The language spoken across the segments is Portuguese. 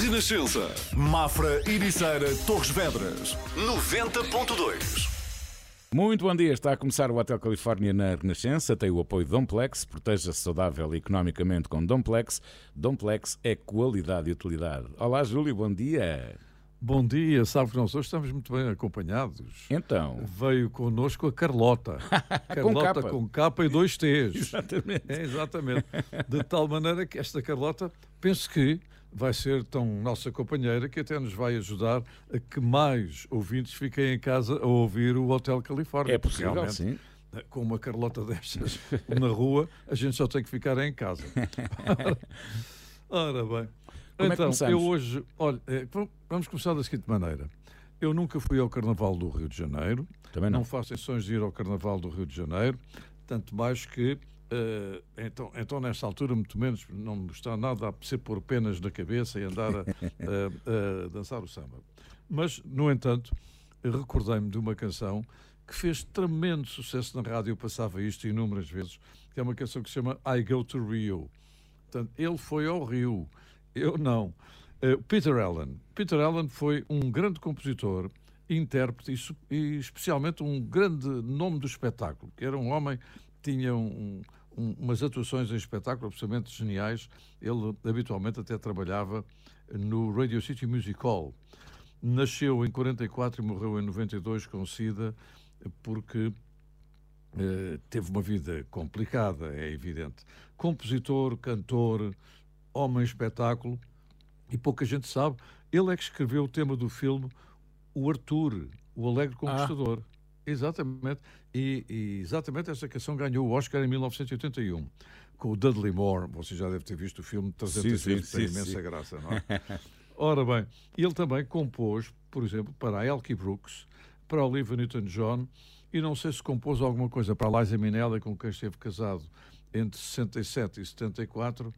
Renascença. Mafra, Ericeira, Torres Vedras. 90.2. Muito bom dia, está a começar o Hotel Califórnia na Renascença, tem o apoio Domplex, proteja-se saudável economicamente com Domplex. Domplex é qualidade e utilidade. Olá Júlio, bom dia. Bom dia, sabe que nós hoje estamos muito bem acompanhados. Então. Veio connosco a Carlota. Carlota com, com capa e dois T's. Exatamente. É, exatamente. De tal maneira que esta Carlota, penso que vai ser tão nossa companheira que até nos vai ajudar a que mais ouvintes fiquem em casa a ouvir o Hotel Califórnia. É possível, sim. Com uma Carlota destas na rua, a gente só tem que ficar em casa. Ora bem. Como então, é eu hoje, olha, é, vamos começar da seguinte maneira. Eu nunca fui ao Carnaval do Rio de Janeiro. Também não. Não faço ações de ir ao Carnaval do Rio de Janeiro, tanto mais que uh, então, então nesta altura, muito menos, não me está nada a ser pôr penas na cabeça e andar a, a, a dançar o samba. Mas, no entanto, recordei-me de uma canção que fez tremendo sucesso na rádio, eu passava isto inúmeras vezes, que é uma canção que se chama I Go to Rio. Portanto, ele foi ao Rio eu não. Uh, Peter Allen. Peter Allen foi um grande compositor, intérprete e, e, especialmente um grande nome do espetáculo, que era um homem que tinha um, um, umas atuações em espetáculo absolutamente geniais. Ele habitualmente até trabalhava no Radio City Music Hall. Nasceu em 44 e morreu em 92 com SIDA, porque uh, teve uma vida complicada, é evidente. Compositor, cantor, homem espetáculo, e pouca gente sabe, ele é que escreveu o tema do filme O Arthur, o Alegre Conquistador. Ah. Exatamente. E, e, exatamente essa canção ganhou o Oscar em 1981, com o Dudley Moore. Você já deve ter visto o filme 300 sim, vezes, tem imensa sim. graça, não é? Ora bem, ele também compôs, por exemplo, para a Elkie Brooks, para a Olivia Newton-John, e não sei se compôs alguma coisa para a Liza Minnelli, com quem esteve casado entre 67 e 74,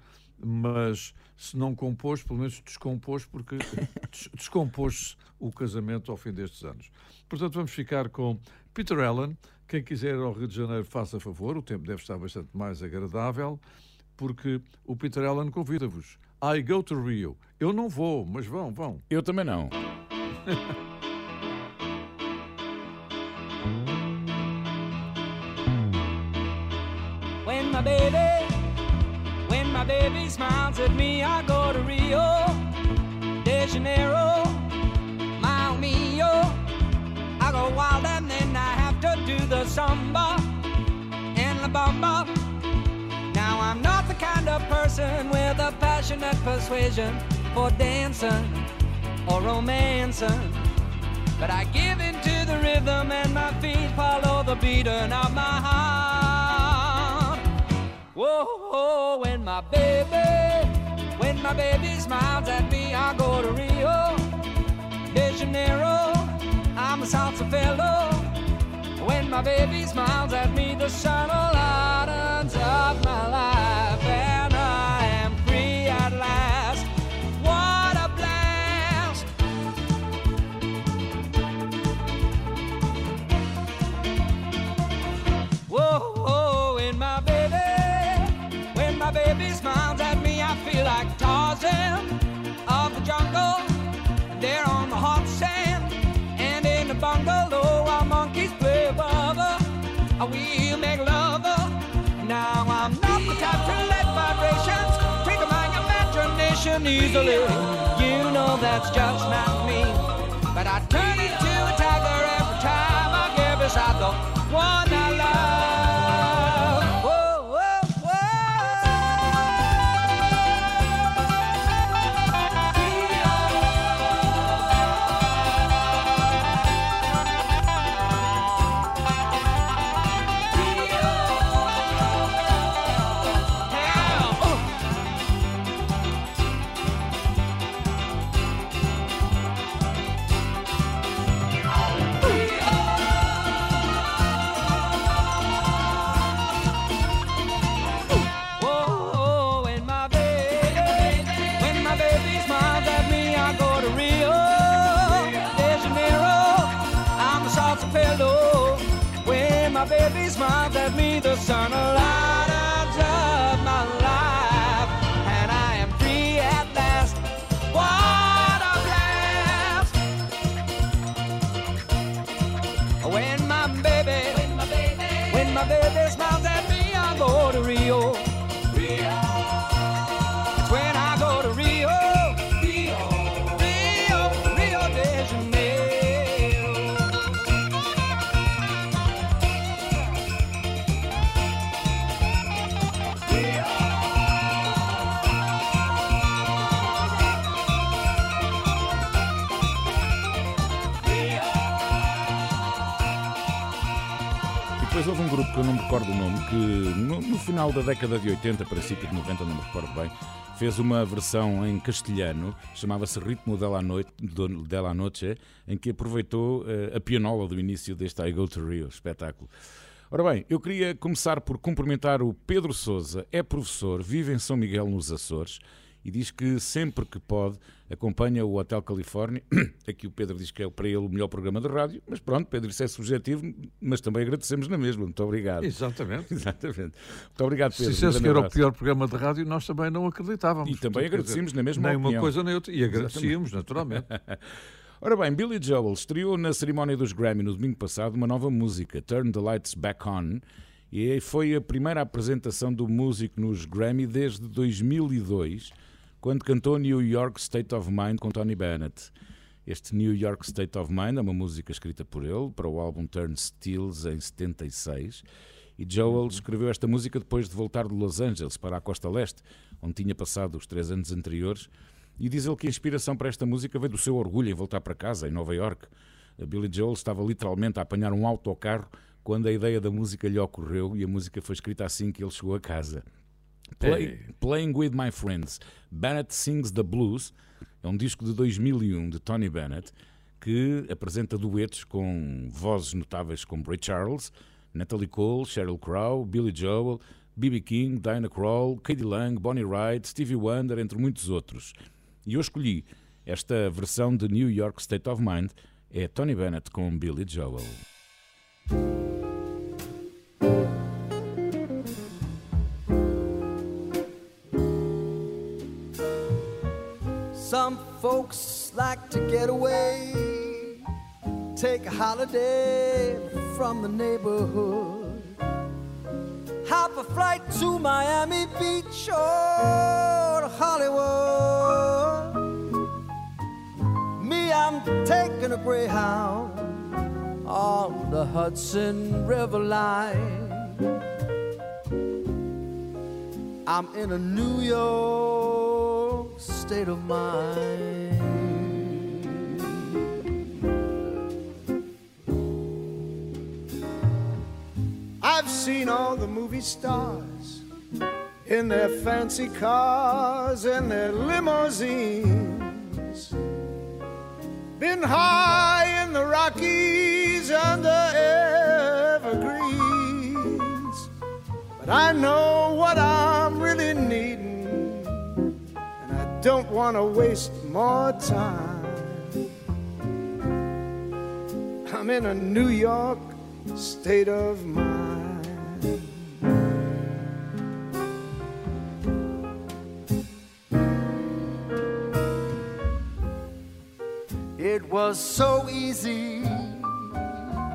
mas se não compôs, pelo menos descompôs, porque descompôs o casamento ao fim destes anos. Portanto, vamos ficar com Peter Allen. Quem quiser ir ao Rio de Janeiro, faça favor, o tempo deve estar bastante mais agradável, porque o Peter Allen convida-vos. I go to Rio. Eu não vou, mas vão, vão. Eu também não. smiles at me, I go to Rio de Janeiro, mio. I go wild and then I have to do the samba and la bamba. Now I'm not the kind of person with a passionate persuasion for dancing or romancing. But I give into the rhythm and my feet follow the beating of my heart. Whoa when my baby, when my baby smiles at me, I go to Rio de Janeiro. I'm a salsa fellow. When my baby smiles at me, the sun lightens up my life, bungalow, our monkeys play above her. We'll make love. Now I'm not the type to let vibrations trigger my imagination easily. You know that's just not me. But I turn into a tiger every time I get beside the one I que no, no final da década de 80, princípio de 90, não me recordo bem, fez uma versão em castelhano, chamava-se Ritmo della Noite, della Noche, em que aproveitou uh, a pianola do início deste I Go to Rio, espetáculo. Ora bem, eu queria começar por cumprimentar o Pedro Souza, é professor, vive em São Miguel nos Açores e diz que sempre que pode acompanha o Hotel Califórnia. Aqui o Pedro diz que é para ele o melhor programa de rádio, mas pronto, Pedro, isso é subjetivo, mas também agradecemos na mesma. Muito obrigado. Exatamente. Exatamente. Muito obrigado, Pedro. Se dissesse que era o pior programa de rádio, nós também não acreditávamos. E também agradecemos na mesma nem opinião. Uma coisa nem outra. E agradecíamos, naturalmente. Ora bem, Billy Joel estreou na cerimónia dos Grammy no domingo passado uma nova música, Turn the Lights Back On, e foi a primeira apresentação do músico nos Grammy desde 2002 quando cantou New York State of Mind com Tony Bennett. Este New York State of Mind é uma música escrita por ele para o álbum Turnstiles em 76. E Joel escreveu esta música depois de voltar de Los Angeles para a costa leste, onde tinha passado os três anos anteriores. E diz ele que a inspiração para esta música veio do seu orgulho em voltar para casa, em Nova York. A Billy Joel estava literalmente a apanhar um autocarro quando a ideia da música lhe ocorreu e a música foi escrita assim que ele chegou a casa. Play, Playing with My Friends. Bennett Sings the Blues é um disco de 2001 de Tony Bennett que apresenta duetos com vozes notáveis como Ray Charles, Natalie Cole, Sheryl Crow, Billy Joel, B.B. King, Diana Krall, Katie Lang, Bonnie Wright, Stevie Wonder, entre muitos outros. E eu escolhi esta versão de New York State of Mind, é Tony Bennett com Billy Joel. Some folks like to get away, take a holiday from the neighborhood, hop a flight to Miami Beach or Hollywood. Me, I'm taking a Greyhound on the Hudson River line. I'm in a New York state of mind. I've seen all the movie stars in their fancy cars and their limousines. Been high in the Rockies under. But I know what I'm really needing, and I don't want to waste more time. I'm in a New York state of mind. It was so easy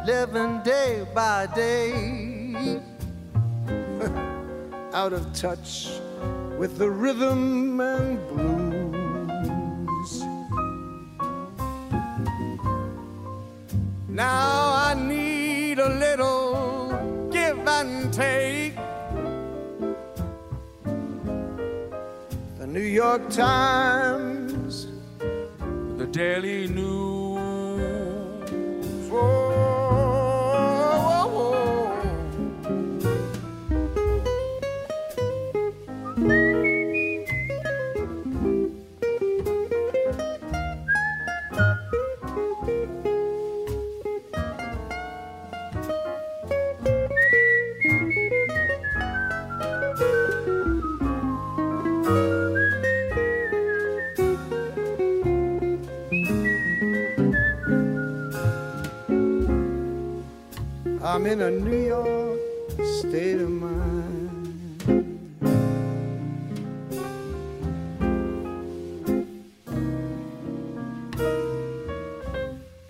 living day by day, out of touch with the rhythm and blues. Now I need a little give and take. The New York Times, the Daily News. In a New York state of mind.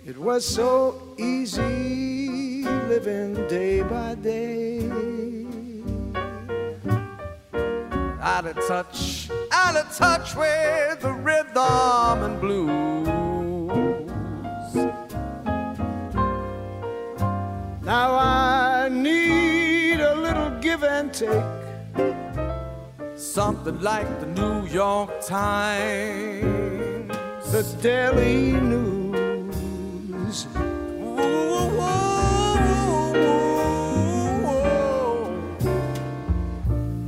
It was so something like the New York Times, the Daily News. Ooh,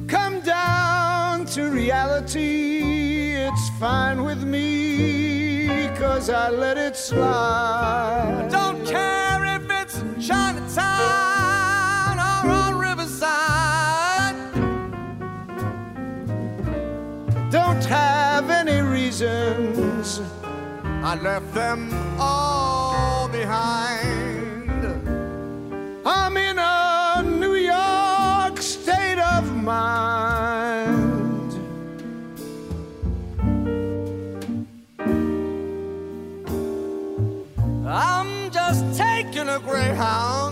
Come down to reality, it's fine with me, cause I let it slide. I left them all behind. I'm in a New York state of mind. I'm just taking a Greyhound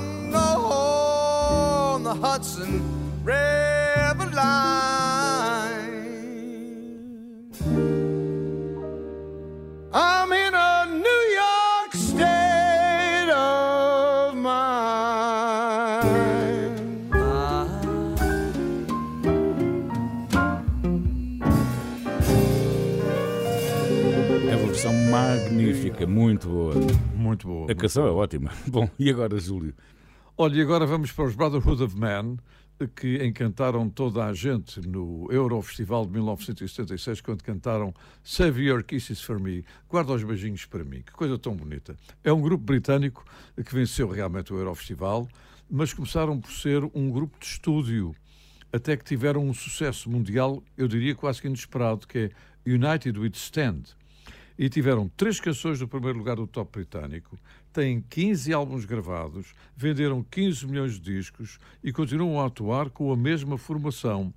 muito boa. Muito boa. A canção é ótima. Bom, e agora, Júlio? Olha, e agora vamos para os Brotherhood of Man, que encantaram toda a gente no Eurofestival de 1976, quando cantaram Save Your Kisses for Me, Guarda os beijinhos para mim. Que coisa tão bonita. É um grupo britânico que venceu realmente o Eurofestival, mas começaram por ser um grupo de estúdio, até que tiveram um sucesso mundial, eu diria quase que inesperado, que é United We Stand e tiveram três canções no primeiro lugar do top britânico, têm 15 álbuns gravados, venderam 15 milhões de discos e continuam a atuar com a mesma formação.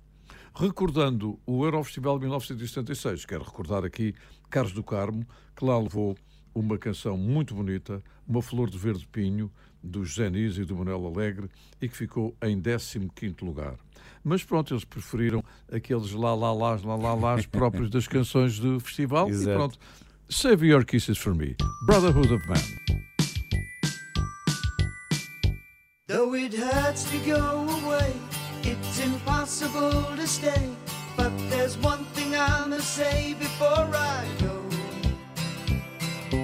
Recordando o Eurofestival de 1976, quero recordar aqui Carlos do Carmo, que lá levou uma canção muito bonita, Uma Flor de Verde Pinho, do José Nis e do Manuel Alegre, e que ficou em 15º lugar. Mas pronto, eles preferiram aqueles lá, lá, lá, lá, lá, lá próprios das canções do festival Exato. e pronto. Save Your Kisses for Me, Brotherhood of Man. Though it hurts to go away, it's impossible to stay. But there's one thing I must say before I go.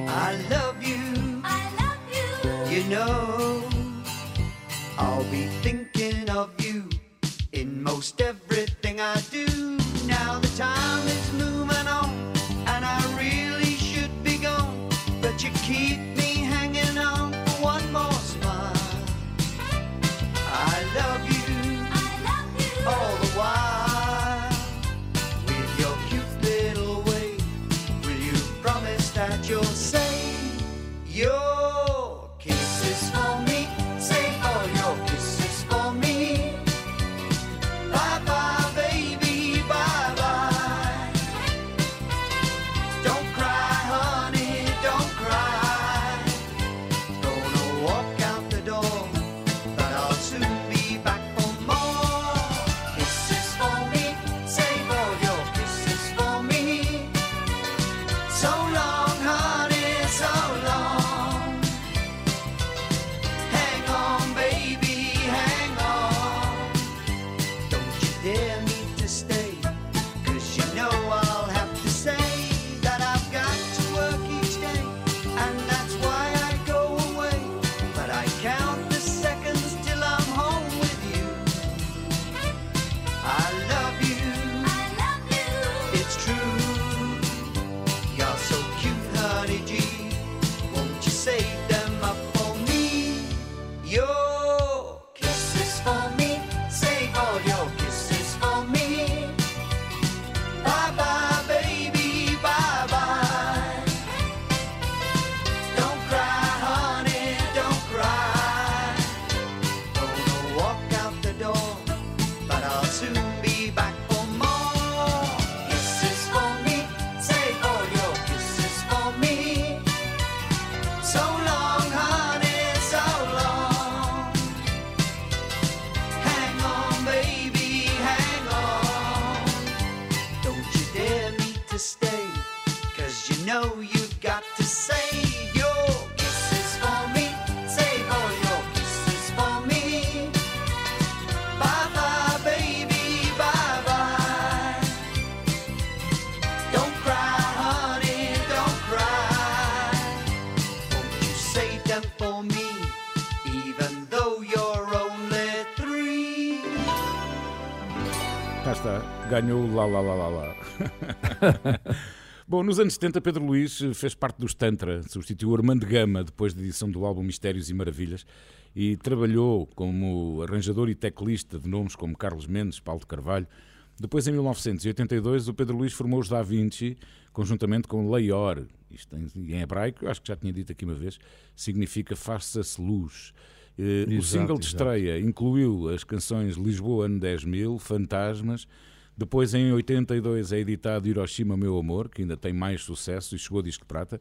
I love you, I love you. you know. I'll be thinking of you in most everything them for me, even though you're only three? Cá está, ganhou lá lá lá lá lá. Bom, nos anos 70, Pedro Luís fez parte dos Tantra, substituiu Armando Gama depois da edição do álbum Mistérios e Maravilhas e trabalhou como arranjador e teclista de nomes como Carlos Mendes, Paulo de Carvalho. Depois, em 1982, o Pedro Luís formou os Da Vinci conjuntamente com Leior. Isto em, em hebraico, acho que já tinha dito aqui uma vez, significa faça-se luz. O Exato, single de exato. estreia incluiu as canções Lisboa Ano 10 Mil, Fantasmas. Depois, em 82, é editado Hiroshima Meu Amor, que ainda tem mais sucesso e chegou a disco de prata.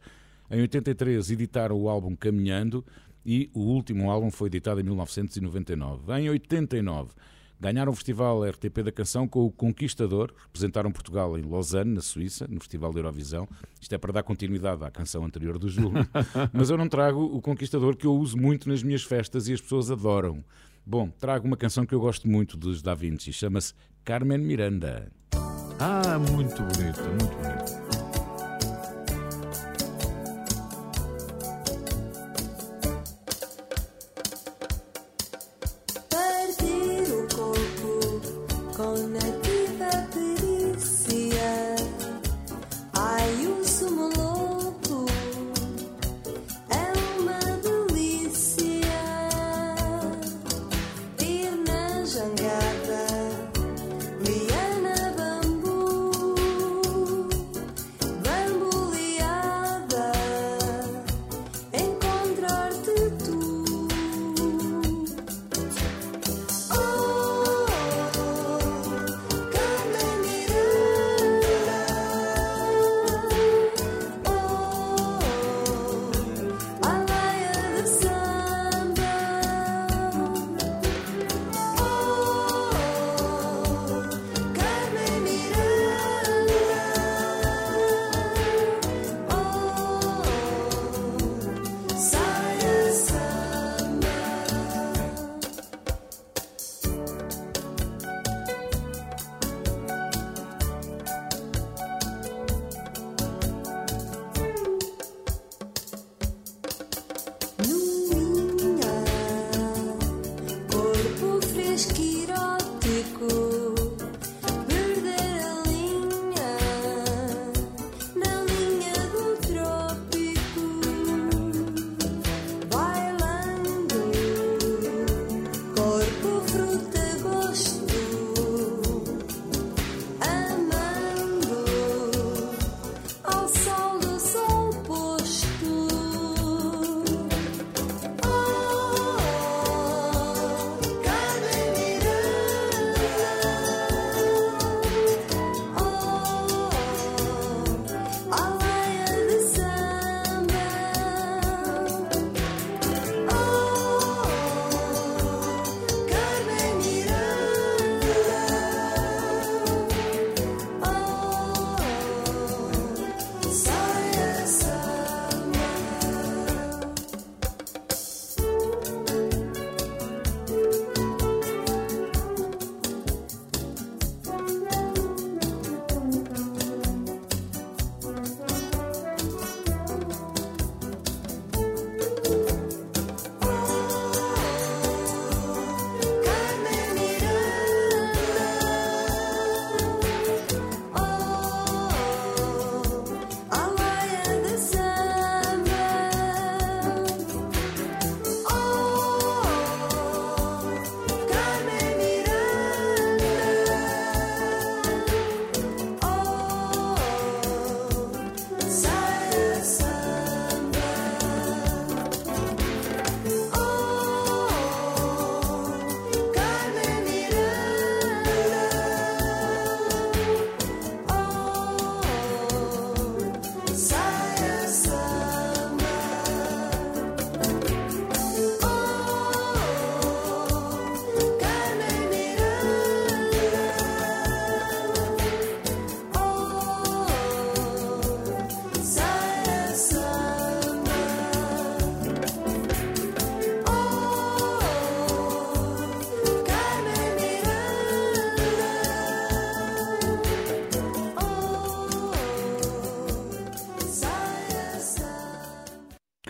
Em 83, editaram o álbum Caminhando e o último álbum foi editado em 1999. Em 89, ganharam o Festival RTP da Canção com o Conquistador, representaram Portugal em Lausanne, na Suíça, no Festival da Eurovisão. Isto é para dar continuidade à canção anterior do Júlio. Mas eu não trago o Conquistador, que eu uso muito nas minhas festas e as pessoas adoram. Bom, trago uma canção que eu gosto muito dos Da Vinci, chama-se Carmen Miranda. Ah, muito bonita, muito bonita.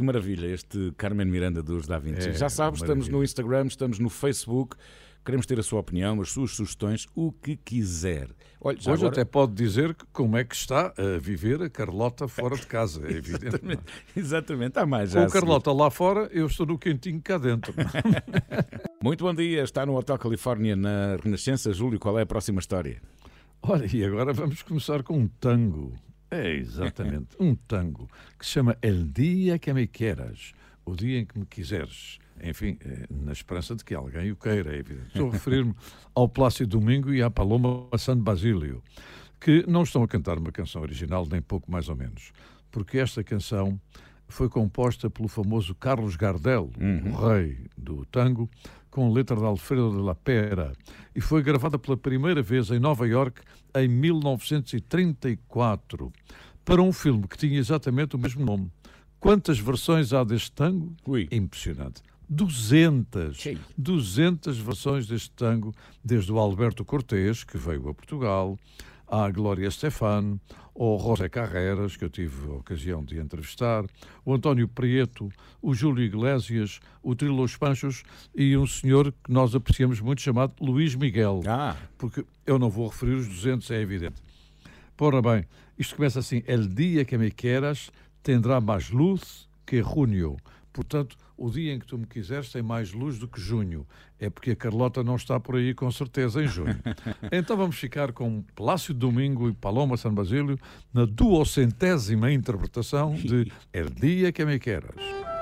Maravilha este Carmen Miranda dos Da Vinci. É, Já sabes, estamos no Instagram, estamos no Facebook. Queremos ter a sua opinião, as suas sugestões, o que quiser. Olha, Hoje agora- até pode dizer como é que está a viver a Carlota fora de casa, é evidente. é? Exatamente, há mais. Com a. Carlota lá fora, eu estou no quentinho cá dentro. Muito bom dia, está no Hotel Califórnia na Renascença. Júlio, qual é a próxima história? Olha, e agora vamos começar com um tango. É, exatamente, um tango que se chama El Dia que me quieras, o dia em que me quiseres. Enfim, eh, na esperança de que alguém o queira, é evidente. Estou a referir-me ao Plácido Domingo e à Paloma San Basílio, que não estão a cantar uma canção original, nem pouco mais ou menos, porque esta canção foi composta pelo famoso Carlos Gardel, o rei do tango, com letra de Alfredo de la Pera, e foi gravada pela primeira vez em Nova York em 1934, para um filme que tinha exatamente o mesmo nome. Quantas versões há deste tango? Ui. Impressionante. 200, Cheio. 200 versões deste tango, desde o Alberto Cortés, que veio a Portugal, à Glória Stefan, ao José Carreras, que eu tive a ocasião de entrevistar, o António Prieto, o Júlio Iglesias, o Trilo Los Panchos e um senhor que nós apreciamos muito chamado Luís Miguel. Ah, Porque eu não vou referir os 200, é evidente. Ora bem, isto começa assim: El dia que me quieras tendrá mais luz que junho. Portanto, o dia em que tu me quiseres tem mais luz do que junho. É porque a Carlota não está por aí com certeza em junho. então vamos ficar com Plácio Domingo e Paloma San Basílio na duocentésima interpretação de El dia que me quieras.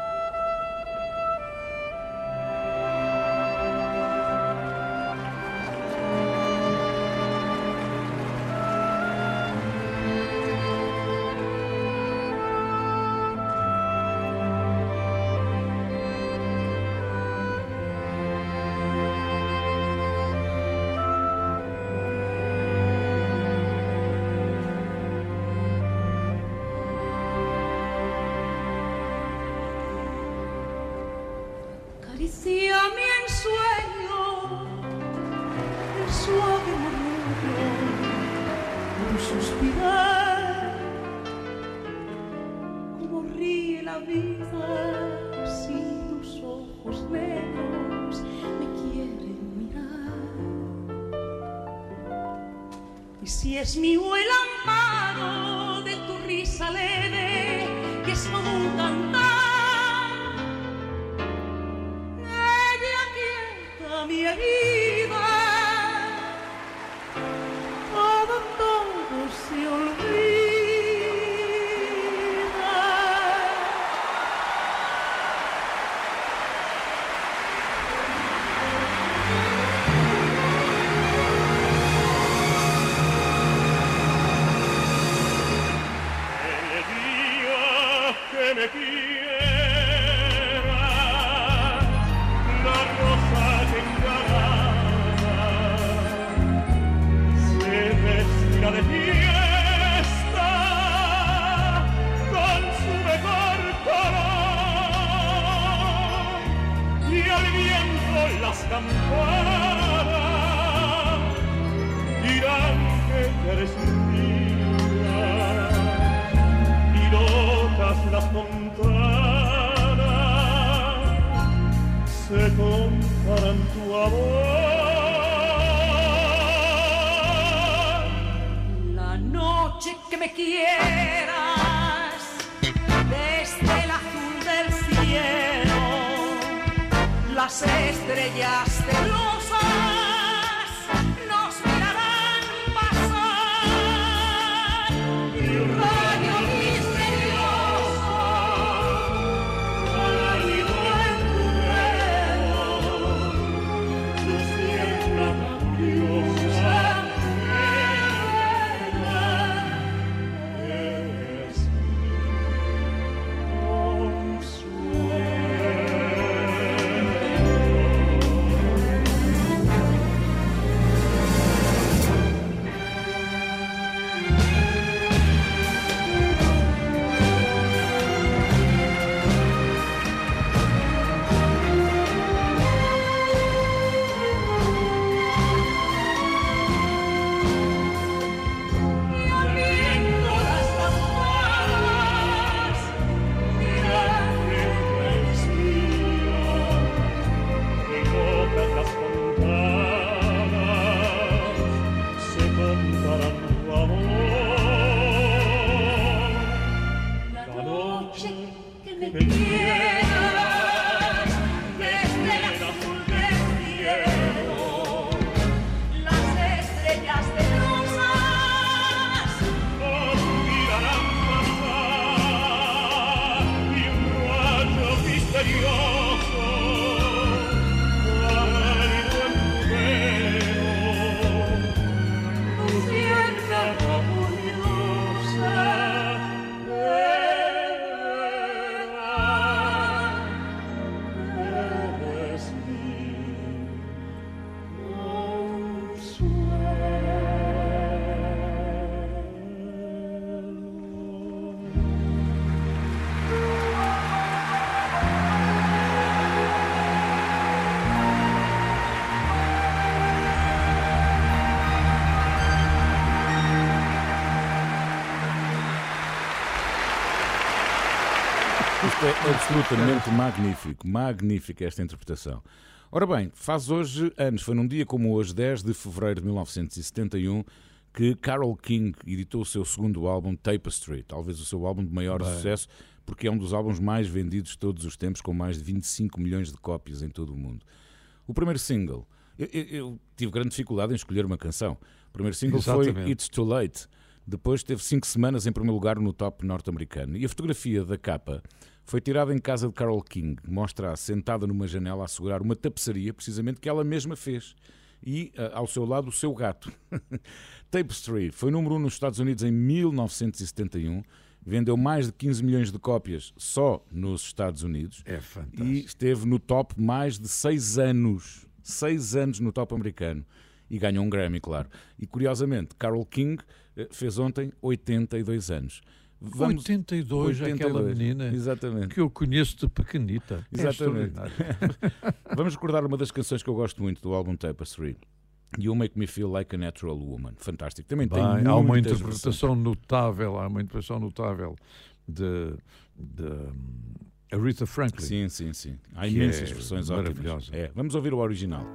Absolutamente magnífico, magnífica esta interpretação. Ora bem, faz hoje anos, foi num dia como hoje, 10 de fevereiro de 1971, que Carole King editou o seu segundo álbum, Tapestry, talvez o seu álbum de maior sucesso, porque é um dos álbuns mais vendidos de todos os tempos, com mais de 25 milhões de cópias em todo o mundo. O primeiro single, eu, eu- eu tive grande dificuldade em escolher uma canção. O primeiro single foi Exatamente. It's Too Late. Depois teve cinco semanas em primeiro lugar no top norte-americano. E a fotografia da capa foi tirada em casa de Carole King. Mostra-a sentada numa janela a segurar uma tapeçaria, precisamente que ela mesma fez. E ah, ao seu lado o seu gato. Tapestry foi número 1 um nos Estados Unidos em 1971. Vendeu mais de 15 milhões de cópias só nos Estados Unidos É e esteve no top mais de seis anos. Seis anos no top americano. E ganhou um Grammy, claro. E curiosamente, Carole King eh, fez ontem 82 anos. 82, aquela 82, menina Exatamente. que eu conheço de pequenita. É Exatamente. extraordinário. Vamos recordar uma das canções que eu gosto muito do álbum Tapestry. You Make Me Feel Like a Natural Woman. Fantástico. Também tem Bem, há uma interpretação notável, há uma interpretação notável de, de hum, Aretha Franklin. Sim, sim, sim. Há imensas é versões maravilhosa. ótimas. É, vamos ouvir o original.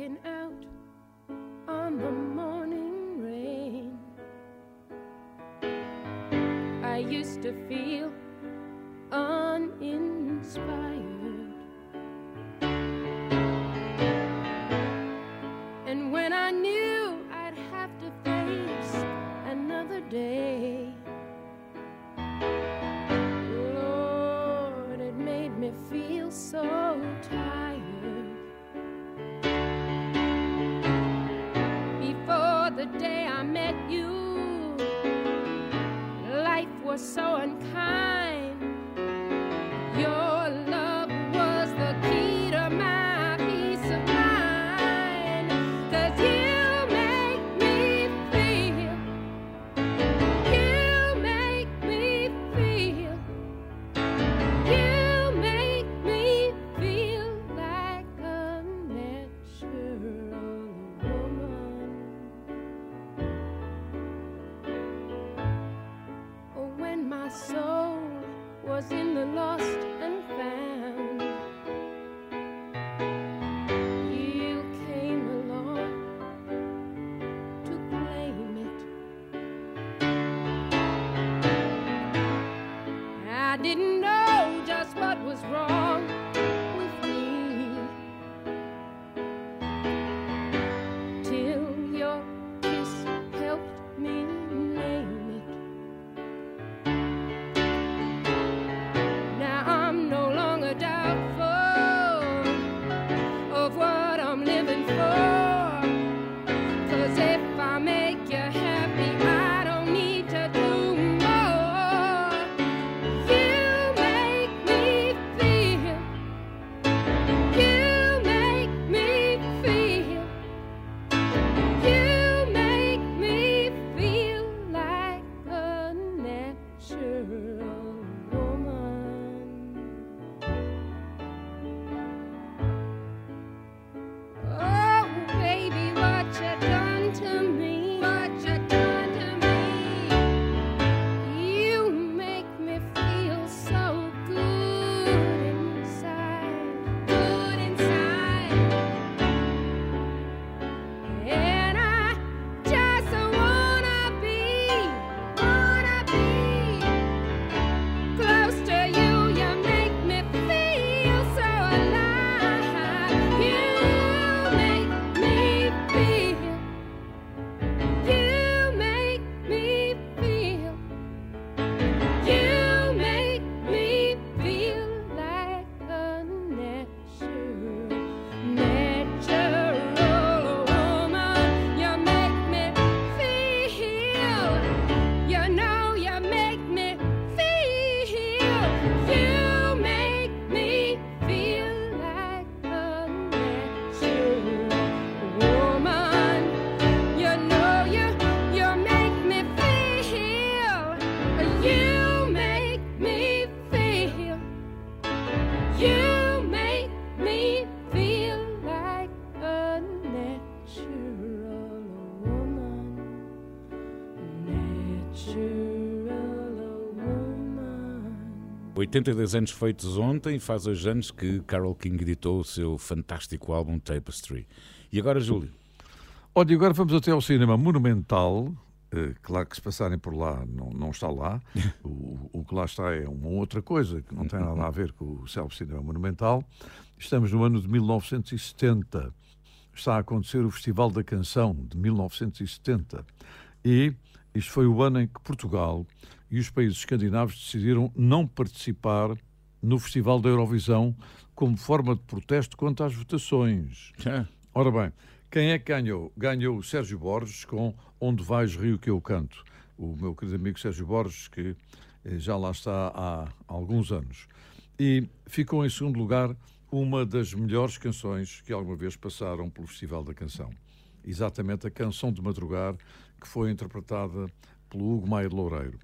looking out on the morning used to feel uninspired. And when I knew I'd have to face another day, Lord, it made me feel so tired. before the day were so unkind. 82 anos feitos ontem, faz hoje anos que Carol King editou o seu fantástico álbum Tapestry. E agora, Júlio? Olha, agora vamos até ao cinema monumental. Eh, claro que se passarem por lá, não, não está lá. O, o que lá está é uma outra coisa que não tem nada a ver com o célebre cinema monumental. Estamos no ano de 1970. Está a acontecer o Festival da Canção de 1970. E isto foi o ano em que Portugal e os países escandinavos decidiram não participar no Festival da Eurovisão como forma de protesto contra as votações. Ora bem, quem é que ganhou? Ganhou o Sérgio Borges com Onde Vais Rio que eu canto. O meu querido amigo Sérgio Borges, que eh, já lá está há alguns anos. E ficou em segundo lugar uma das melhores canções que alguma vez passaram pelo Festival da Canção. Exatamente a Canção de Madrugar, que foi interpretada pelo Hugo Maia de Loureiro.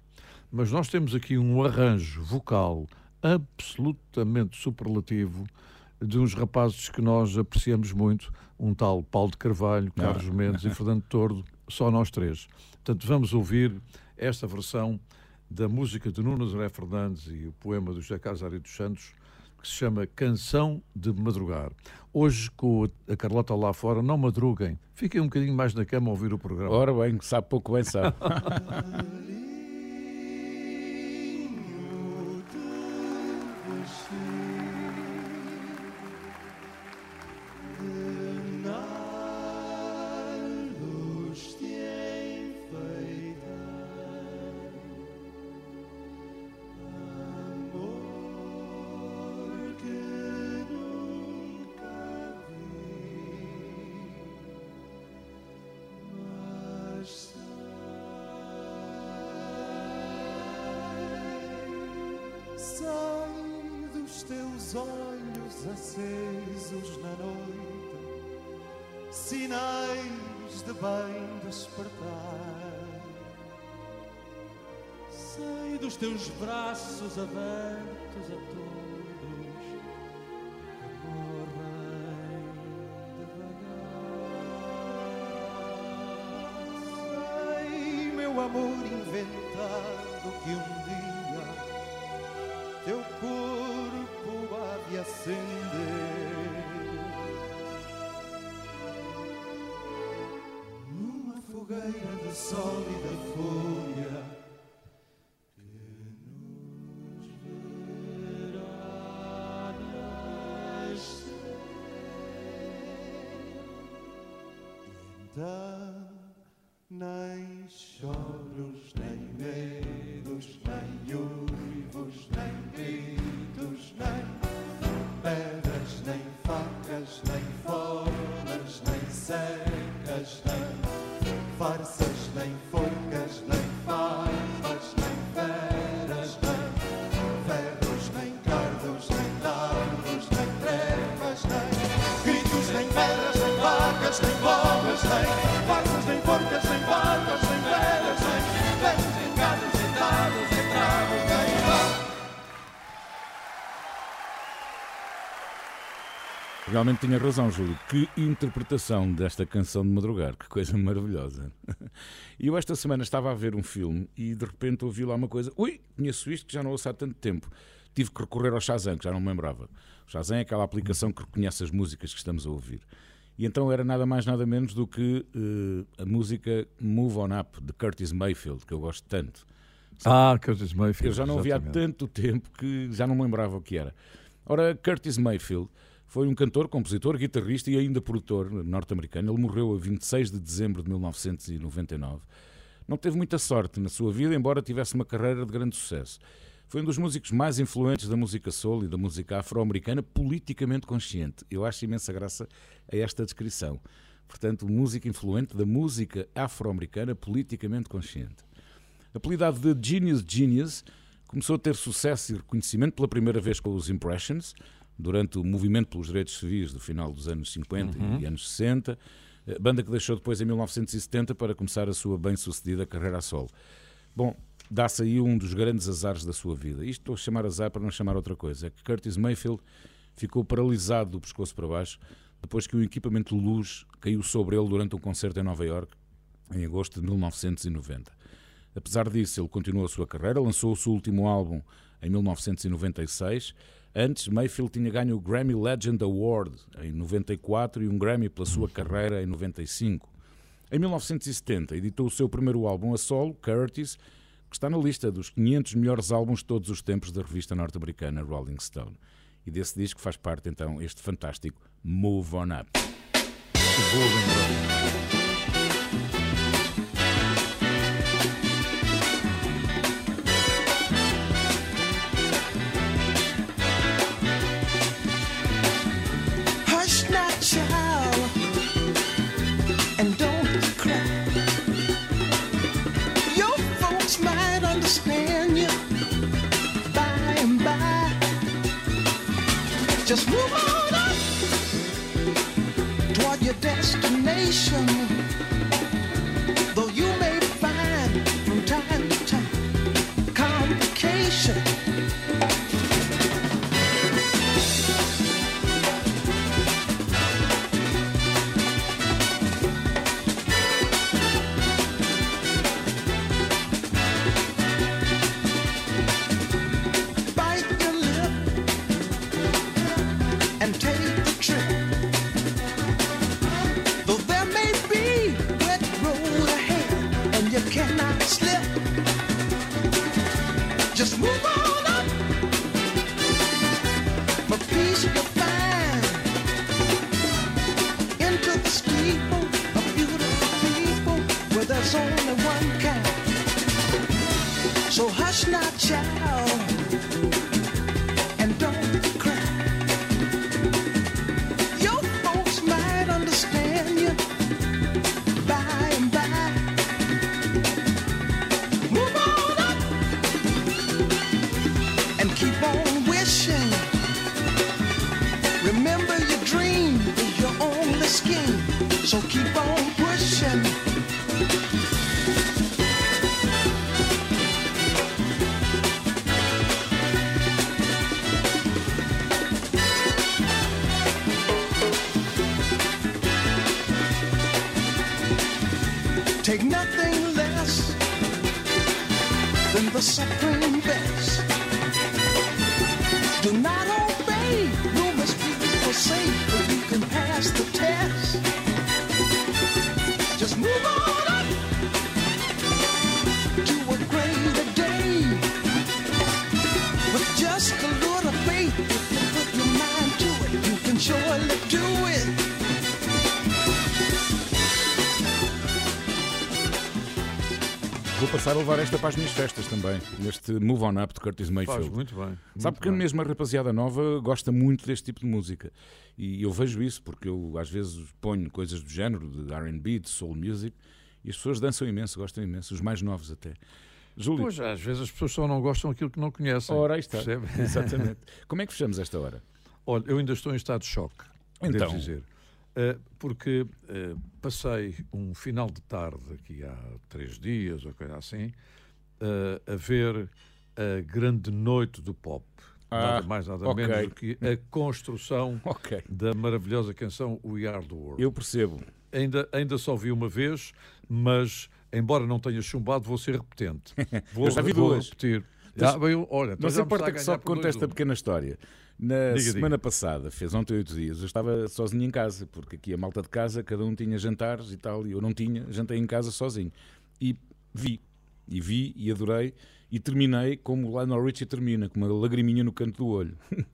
Mas nós temos aqui um arranjo vocal absolutamente superlativo de uns rapazes que nós apreciamos muito, um tal Paulo de Carvalho, Carlos Mendes e Fernando Tordo, só nós três. Portanto, vamos ouvir esta versão da música de Nuno Zé Fernandes e o poema do José Casario dos Santos, que se chama Canção de Madrugar. Hoje, com a Carlota lá fora, não madruguem. Fiquem um bocadinho mais na cama a ouvir o programa. Ora bem, sabe pouco bem sabe. amor inventado que um dia teu corpo há de acender. Numa fogueira de sol e da Realmente tinha razão, Júlio. Que interpretação desta canção de madrugar, que coisa maravilhosa. E eu esta semana estava a ver um filme e de repente ouvi lá uma coisa. Ui, conheço isto que já não ouço há tanto tempo. Tive que recorrer ao Shazam, que já não me lembrava. O Shazam é aquela aplicação que reconhece as músicas que estamos a ouvir. E então era nada mais nada menos do que eh, a música Move On Up, de Curtis Mayfield, que eu gosto tanto. Ah, Curtis Mayfield. Eu já não ouvi há tanto tempo que já não me lembrava o que era. Ora, Curtis Mayfield foi um cantor, compositor, guitarrista e ainda produtor norte-americano. Ele morreu a 26 de dezembro de 1999. Não teve muita sorte na sua vida, embora tivesse uma carreira de grande sucesso. Foi um dos músicos mais influentes da música soul e da música afro-americana politicamente consciente. Eu acho imensa graça a esta descrição. Portanto, música influente da música afro-americana politicamente consciente. Apelidado de Genius Genius, começou a ter sucesso e reconhecimento pela primeira vez com os Impressions, durante o movimento pelos direitos civis do final dos anos 50 Uhum. e anos 60, eh, banda que deixou depois em 1970 para começar a sua bem-sucedida carreira a solo. Bom, dá-se aí um dos grandes azares da sua vida. Isto estou a chamar azar para não chamar outra coisa. É que Curtis Mayfield ficou paralisado do pescoço para baixo depois que o equipamento de luz caiu sobre ele durante um concerto em Nova York em agosto de 1990. Apesar disso, ele continuou a sua carreira, lançou o seu último álbum em 1996. Antes, Mayfield tinha ganho o Grammy Legend Award em 94 e um Grammy pela sua carreira em 95. Em 1970, editou o seu primeiro álbum a solo, Curtis, que está na lista dos 500 melhores álbuns de todos os tempos da revista norte-americana Rolling Stone. E desse disco faz parte então este fantástico Move On Up. Just move on Passar a levar esta para as minhas festas também, neste Move On Up de Curtis Mayfield. Faz muito bem. Sabe muito porque bem. mesmo a rapaziada nova gosta muito deste tipo de música. E eu vejo isso porque eu às vezes ponho coisas do género, de RB, de soul music, e as pessoas dançam imenso, gostam imenso, os mais novos até. Júlio, Pois, às vezes as pessoas só não gostam daquilo que não conhecem. ora aí está. percebe? Exatamente. Como é que fechamos esta hora? Olha, eu ainda estou em estado de choque, Então. devo dizer. Eh, porque eh, passei um final de tarde, aqui há três dias, ou coisa assim, eh, a ver a grande noite do pop. Ah, nada mais, nada ok. menos do que a construção Ok. da maravilhosa canção We Are the World. Eu percebo. Ainda, ainda só vi uma vez, mas embora não tenha chumbado, vou ser repetente. Vou, Eu já vi duas. repetir. Mas- Ah, bem, olha, Não se já importa que só conte esta 2-1. pequena história. Na Diga, semana passada, fez ontem oito dias, eu estava sozinho em casa, porque aqui a malta de casa, cada um tinha jantares e tal, e eu não tinha, jantei em casa sozinho. E vi, e vi, e adorei, e terminei como o Lionel Richie termina, com uma lagriminha no canto do olho.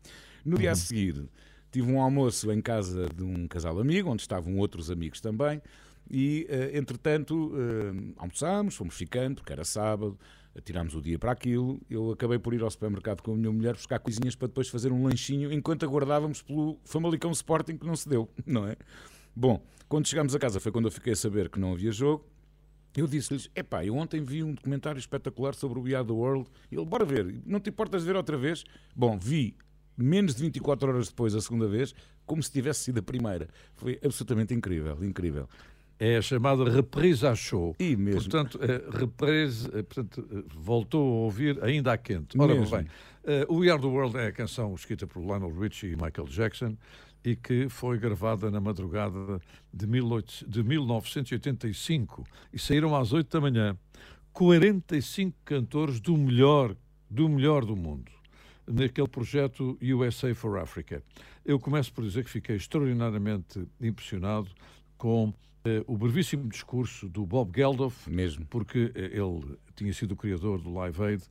no dia a seguir, tive um almoço em casa de um casal amigo, onde estavam outros amigos também, e eh, entretanto eh, almoçámos, fomos ficando, porque era sábado, tirámos o dia para aquilo. Eu acabei por ir ao supermercado com a minha mulher buscar coisinhas para depois fazer um lanchinho enquanto aguardávamos pelo Famalicão Sporting que não se deu, não é? Bom, quando chegámos a casa foi quando eu fiquei a saber que não havia jogo. Eu disse-lhes: Epá, eu ontem vi um documentário espetacular sobre o We Are the World. E ele, bora ver, não te importas de ver outra vez? Bom, vi menos de 24 horas depois a segunda vez, como se tivesse sido a primeira. Foi absolutamente incrível, incrível. É a chamada reprise à show. E mesmo. Portanto, reprise, eh, portanto, eh, voltou a ouvir ainda a quente. Ora Mesmo. bem, o We Are the World é a canção escrita por Lionel Richie e Michael Jackson e que foi gravada na madrugada de, 18 de 1985 e saíram às 8 da manhã 45 cantores do melhor, do melhor do mundo, naquele projeto USA for Africa. Eu começo por dizer que fiquei extraordinariamente impressionado com o brevíssimo discurso do Bob Geldof, Mesmo. porque eh, ele tinha sido o criador do Live Aid,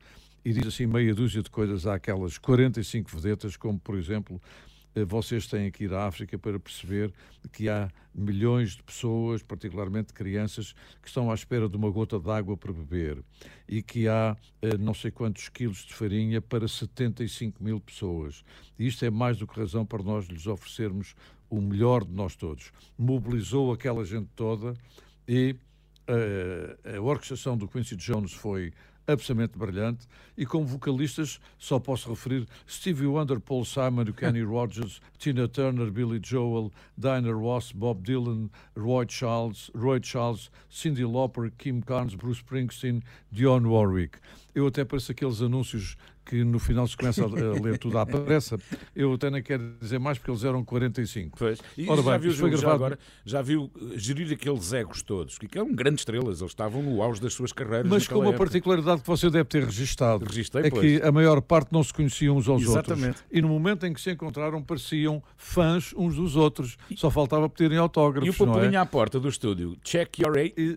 e diz assim meia dúzia de coisas àquelas 45 vedetas, como por exemplo, eh, vocês têm que ir à África para perceber que há milhões de pessoas, particularmente crianças, que estão à espera de uma gota de água para beber e que há eh, não sei quantos quilos de farinha para 75 mil pessoas. Isto é mais do que razão para nós lhes oferecermos o melhor de nós todos. Mobilizou aquela gente toda e eh, a orquestração do Quincy Jones foi absolutamente brilhante e como vocalistas só posso referir Stevie Wonder, Paul Simon, Kenny Rogers, Tina Turner, Billy Joel, Diana Ross, Bob Dylan, Roy Charles, Roy Charles, Cyndi Lauper, Kim Carnes, Bruce Springsteen, Dionne Warwick. Eu até pareço aqueles anúncios que no final se começa a ler tudo à pressa. Eu até nem quero dizer mais porque eles eram 45. Pois. E Ora já bem, viu, isto foi Júlio, já gravado- agora, já viu gerir aqueles egos todos, que eram grandes estrelas, eles estavam no auge das suas carreiras. Mas com uma época. particularidade que você deve ter registado. Registrei, é pois. que a maior parte não se conheciam uns aos Exatamente. outros. E no momento em que se encontraram, pareciam fãs uns dos outros. Só faltava pedirem autógrafos, E o não é? papelinho à porta do estúdio, check your,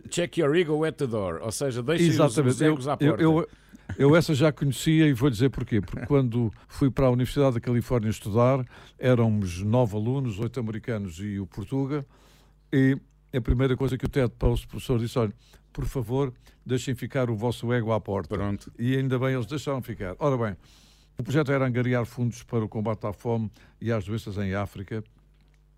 check your ego at the door, ou seja, deixe os, os egos à porta. eu, eu essa já conhecia e vou dizer porquê. Porque quando fui para a Universidade da Califórnia estudar, éramos nove alunos, oito americanos e o Portuga, e a primeira coisa que o Ted Post, professor, disse, olha, por favor, deixem ficar o vosso ego à porta. Pronto. E ainda bem, eles deixaram ficar. Ora bem, o projeto era angariar fundos para o combate à fome e às doenças em África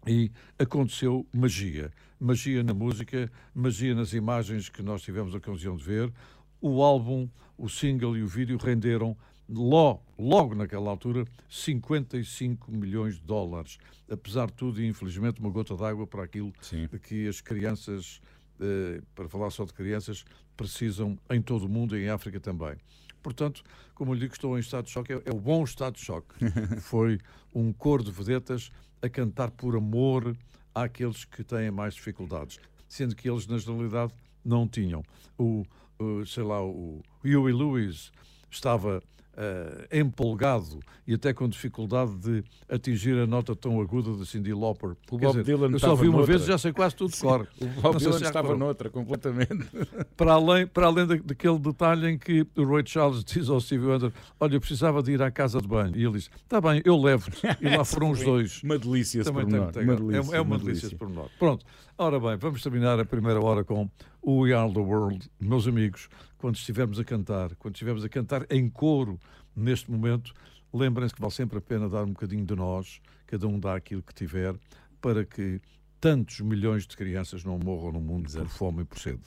e aconteceu magia. Magia na música, magia nas imagens que nós tivemos a ocasião de ver. O álbum, o single e o vídeo renderam logo, logo naquela altura 55 milhões de dólares. Apesar de tudo, e infelizmente, uma gota d'água para aquilo Sim. que as crianças, eh, para falar só de crianças, precisam em todo o mundo e em África também. Portanto, como eu lhe digo, estou em estado de choque, é, é o bom estado de choque. Foi um coro de vedetas a cantar por amor àqueles que têm mais dificuldades, sendo que eles, na generalidade, não tinham. O, o, sei lá, o Huey Lewis estava eh, empolgado e até com dificuldade de atingir a nota tão aguda de Cindy Lauper. O Quer Bob dizer, Dylan eu só vi uma noutra. vez e já sei quase tudo de cor. O Não Bob sei Dylan estava reparou. noutra, completamente. Para além, para além da- daquele detalhe em que o Roy Charles diz ao Stevie Wonder: Olha, eu precisava de ir à casa de banho. E ele diz: Está bem, eu levo-te. E lá foram os dois. Uma delícia esse pormenor. é, é uma delícia. esse pormenor. Pronto. Ora bem, vamos terminar a primeira hora com o We Are the World. Meus amigos, quando estivermos a cantar, quando estivermos a cantar em coro neste momento, lembrem-se que vale sempre a pena dar um bocadinho de nós, cada um dá aquilo que tiver, para que tantos milhões de crianças não morram no mundo por fome e por sede.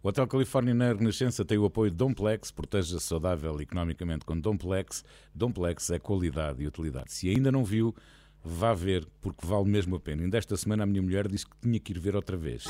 O Hotel Califórnia na Renascença tem o apoio de Domplex, proteja-se saudável economicamente com Domplex. Domplex é qualidade e utilidade. Se ainda não viu, vá ver, porque vale mesmo a pena. Ainda esta semana a minha mulher disse que tinha que ir ver outra vez.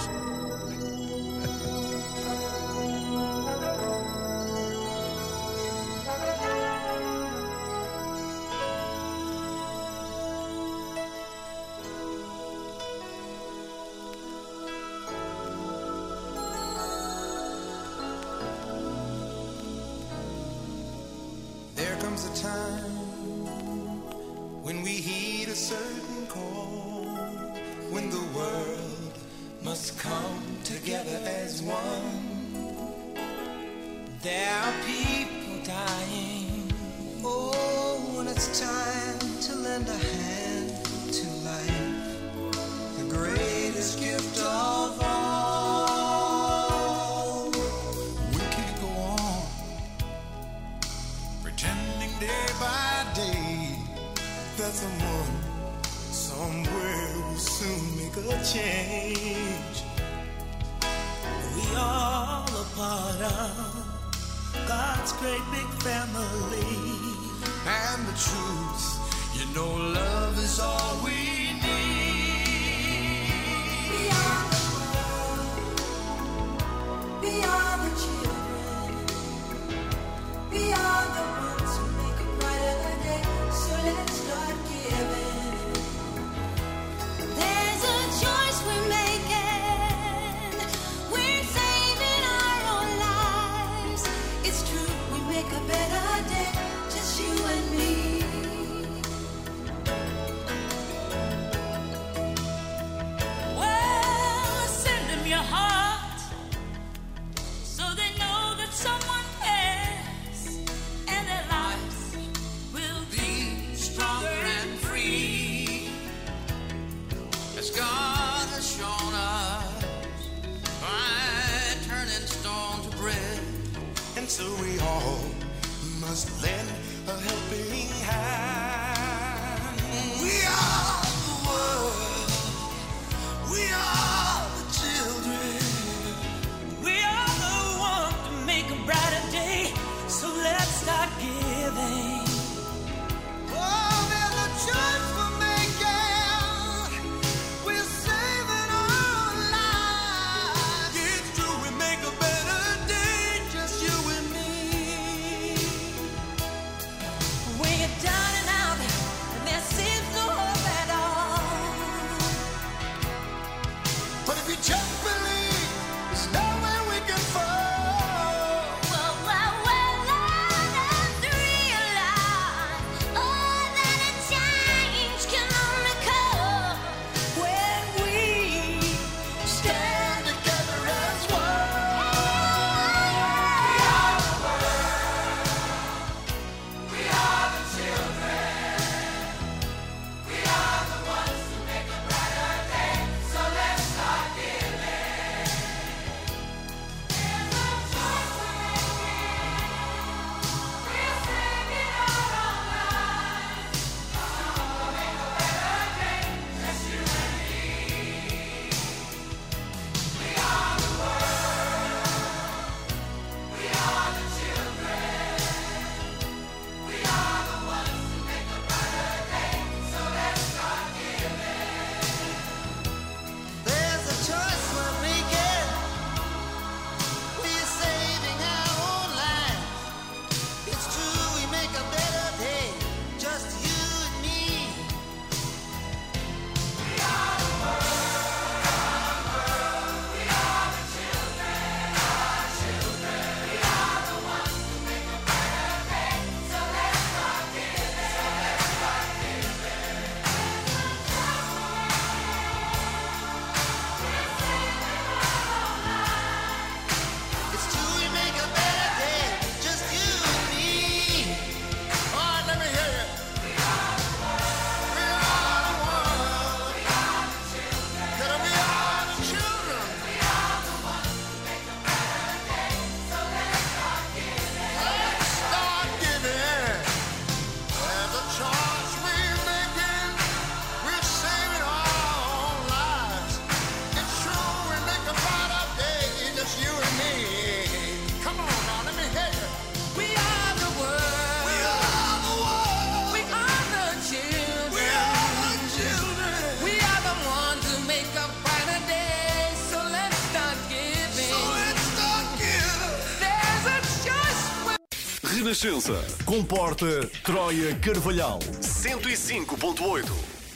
Renascença. Comporta Troia Carvalhal. 105.8.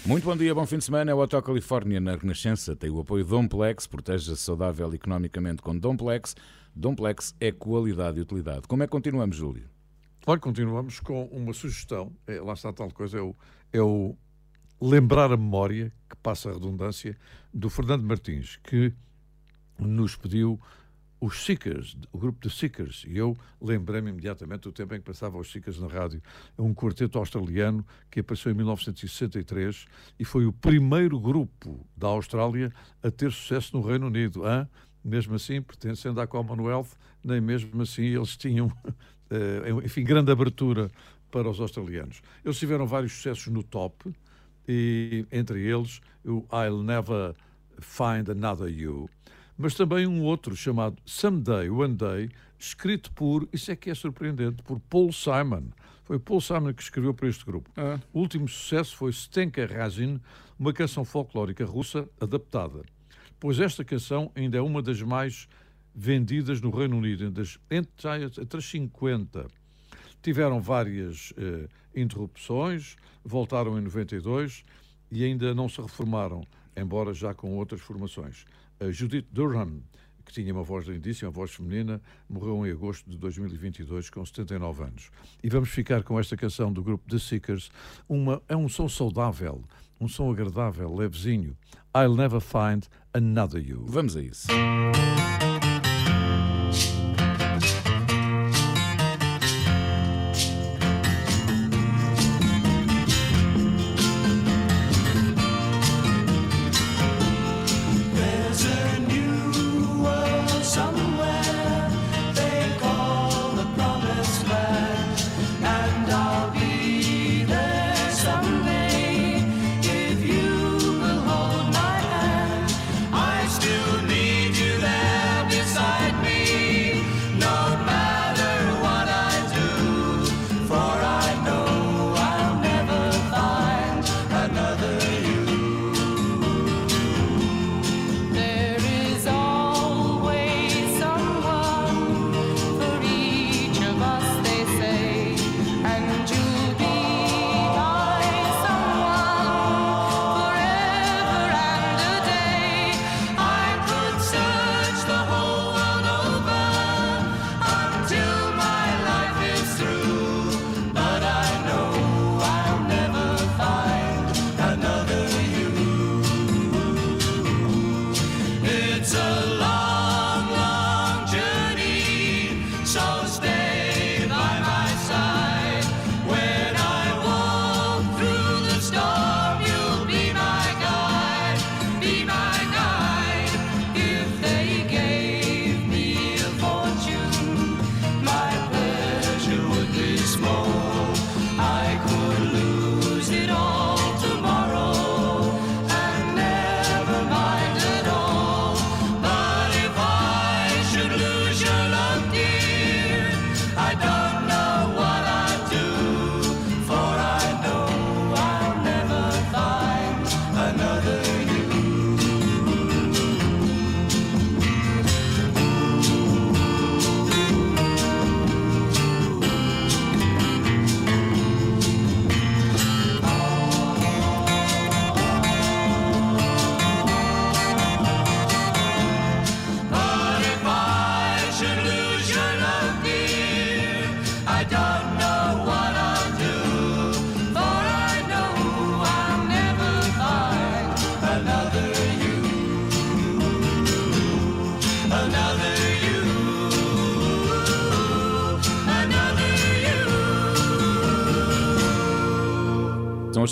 Muito bom dia, bom fim de semana. É o Hotel Califórnia na Renascença. Tem o apoio Domplex. Proteja-se saudável economicamente com Domplex. Domplex é qualidade e utilidade. Como é que continuamos, Júlio? Olha, continuamos com uma sugestão. É, lá está tal coisa, é o, é o lembrar a memória, que passa a redundância, do Fernando Martins, que nos pediu os Seekers, o grupo de Seekers, e eu lembrei-me imediatamente do tempo em que passava os Seekers na rádio. É um quarteto australiano que apareceu em 1963 e foi o primeiro grupo da Austrália a ter sucesso no Reino Unido. Hã? Mesmo assim, pertencendo à Commonwealth, nem mesmo assim eles tinham, eh, enfim, grande abertura para os australianos. Eles tiveram vários sucessos no top, e entre eles o I'll Never Find Another You, mas também um outro chamado Someday, One Day, escrito por, isso é que é surpreendente, por Paul Simon. Foi Paul Simon que escreveu para este grupo. O último sucesso foi Stenka Razin, uma canção folclórica russa adaptada. Pois esta canção ainda é uma das mais vendidas no Reino Unido, entre as 50. Tiveram várias eh, interrupções, voltaram em 92 e ainda não se reformaram, embora já com outras formações. Judith Durham, que tinha uma voz lindíssima, uma voz feminina, morreu em agosto de 2022 com 79 anos. E vamos ficar com esta canção do grupo The Seekers. Uma, é um som saudável, um som agradável, levezinho. I'll never find another you. Vamos a isso.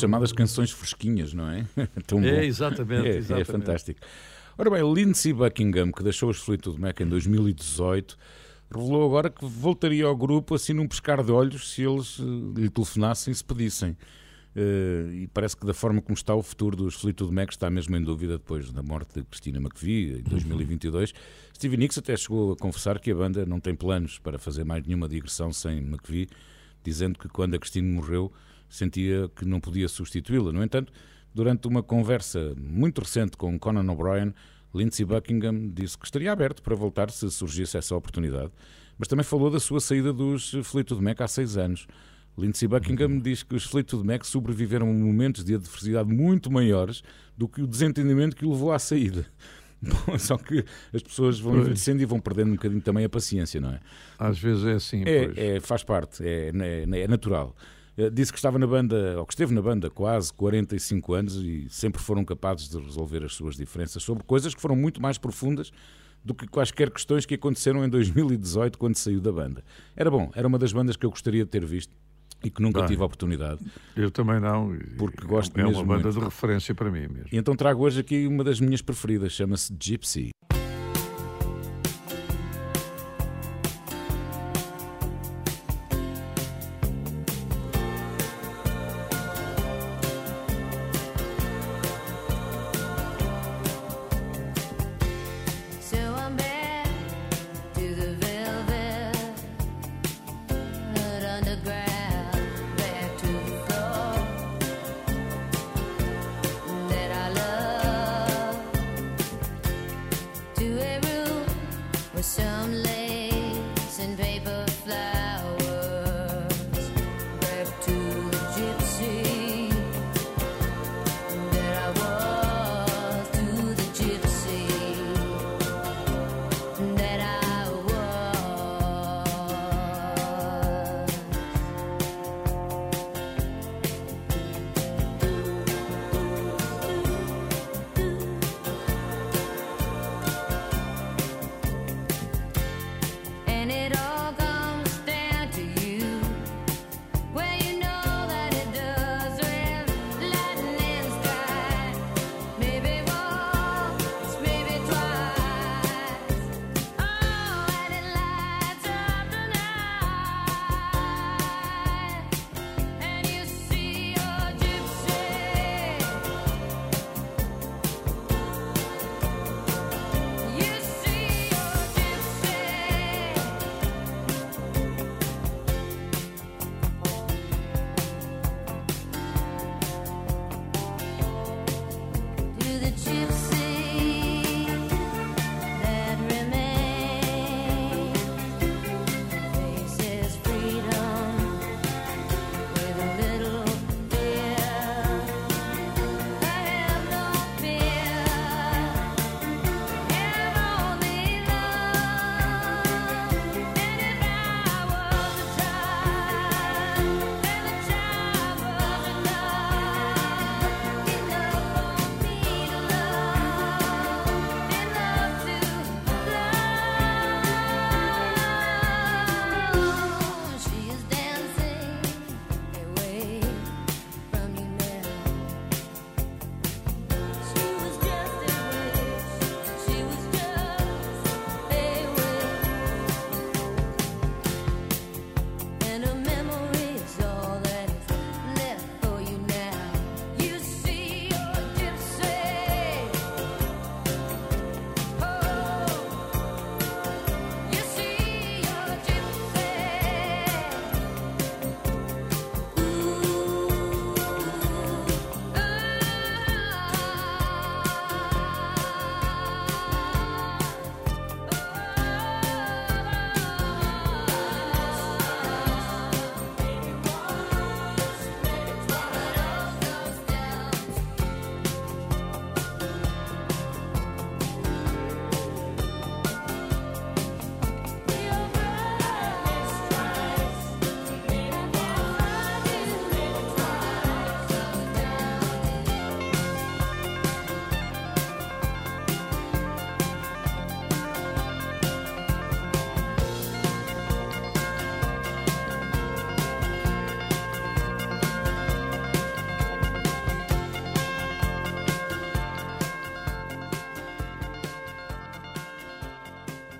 Chamadas canções fresquinhas, não é? Tão É, exatamente, É, é exatamente. fantástico. Ora bem, Lindsey Buckingham, que deixou os Fleetwood Mac em 2018, revelou agora que voltaria ao grupo assim num pescar de olhos se eles eh, lhe telefonassem e se pedissem. Eh, e parece que da forma como está o futuro dos Fleetwood Mac está mesmo em dúvida depois da morte de Christina McVie em 2022. Stevie Nicks até chegou a confessar que a banda não tem planos para fazer mais nenhuma digressão sem McVie, dizendo que quando a Christine morreu sentia que não podia substituí-la. No entanto, durante uma conversa muito recente com Conan O'Brien, Lindsey Buckingham disse que estaria aberto para voltar se surgisse essa oportunidade, mas também falou da sua saída dos Fleetwood Mac há seis anos. Lindsey Buckingham diz que os Fleetwood Mac sobreviveram a momentos de adversidade muito maiores do que o desentendimento que o levou à saída. Bom, só que as pessoas vão Pois. envelhecendo e vão perdendo um bocadinho também a paciência, não é? Às vezes é assim. É, é, faz parte, é, é, é natural. Eh, Disse que estava na banda, ou que esteve na banda quase 45 anos e sempre foram capazes de resolver as suas diferenças sobre coisas que foram muito mais profundas do que quaisquer questões que aconteceram em 2018 quando saiu da banda. Era bom, era uma das bandas que eu gostaria de ter visto e que nunca Bem, tive a oportunidade. Eu também não. Porque gosto é uma mesmo banda muito. de referência para mim mesmo. E então trago hoje aqui uma das minhas preferidas, chama-se Gypsy.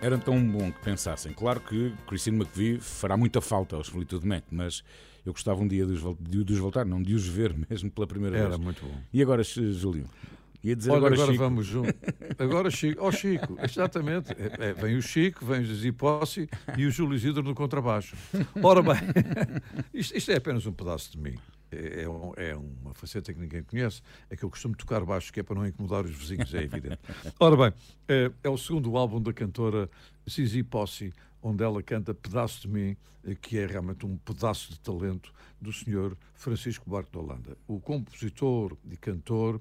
Era tão bom que pensassem. Claro que Christine McVie fará muita falta aos Fleetwood Mac, mas eu gostava um dia de os, de, os voltar, não, de os ver mesmo pela primeira Era vez. muito bom. E agora, Júlio? Ia dizer Olha, agora, agora, Chico. vamos junto. Agora Chico. Ó Chico, exatamente. É, é, vem o Chico, vem o Zizi Posse e o Júlio Isidro no contrabaixo. Ora bem, isto, isto é apenas um pedaço de mim. É, é um- é uma faceta que ninguém conhece. É que eu costumo tocar baixo, que é para não incomodar os vizinhos, é evidente. Ora bem, é, é o segundo álbum da cantora Zizi Posse, onde ela canta Pedaço de Mim, eh, que é realmente um pedaço de talento do senhor Francisco Barco de Holanda. O compositor e cantor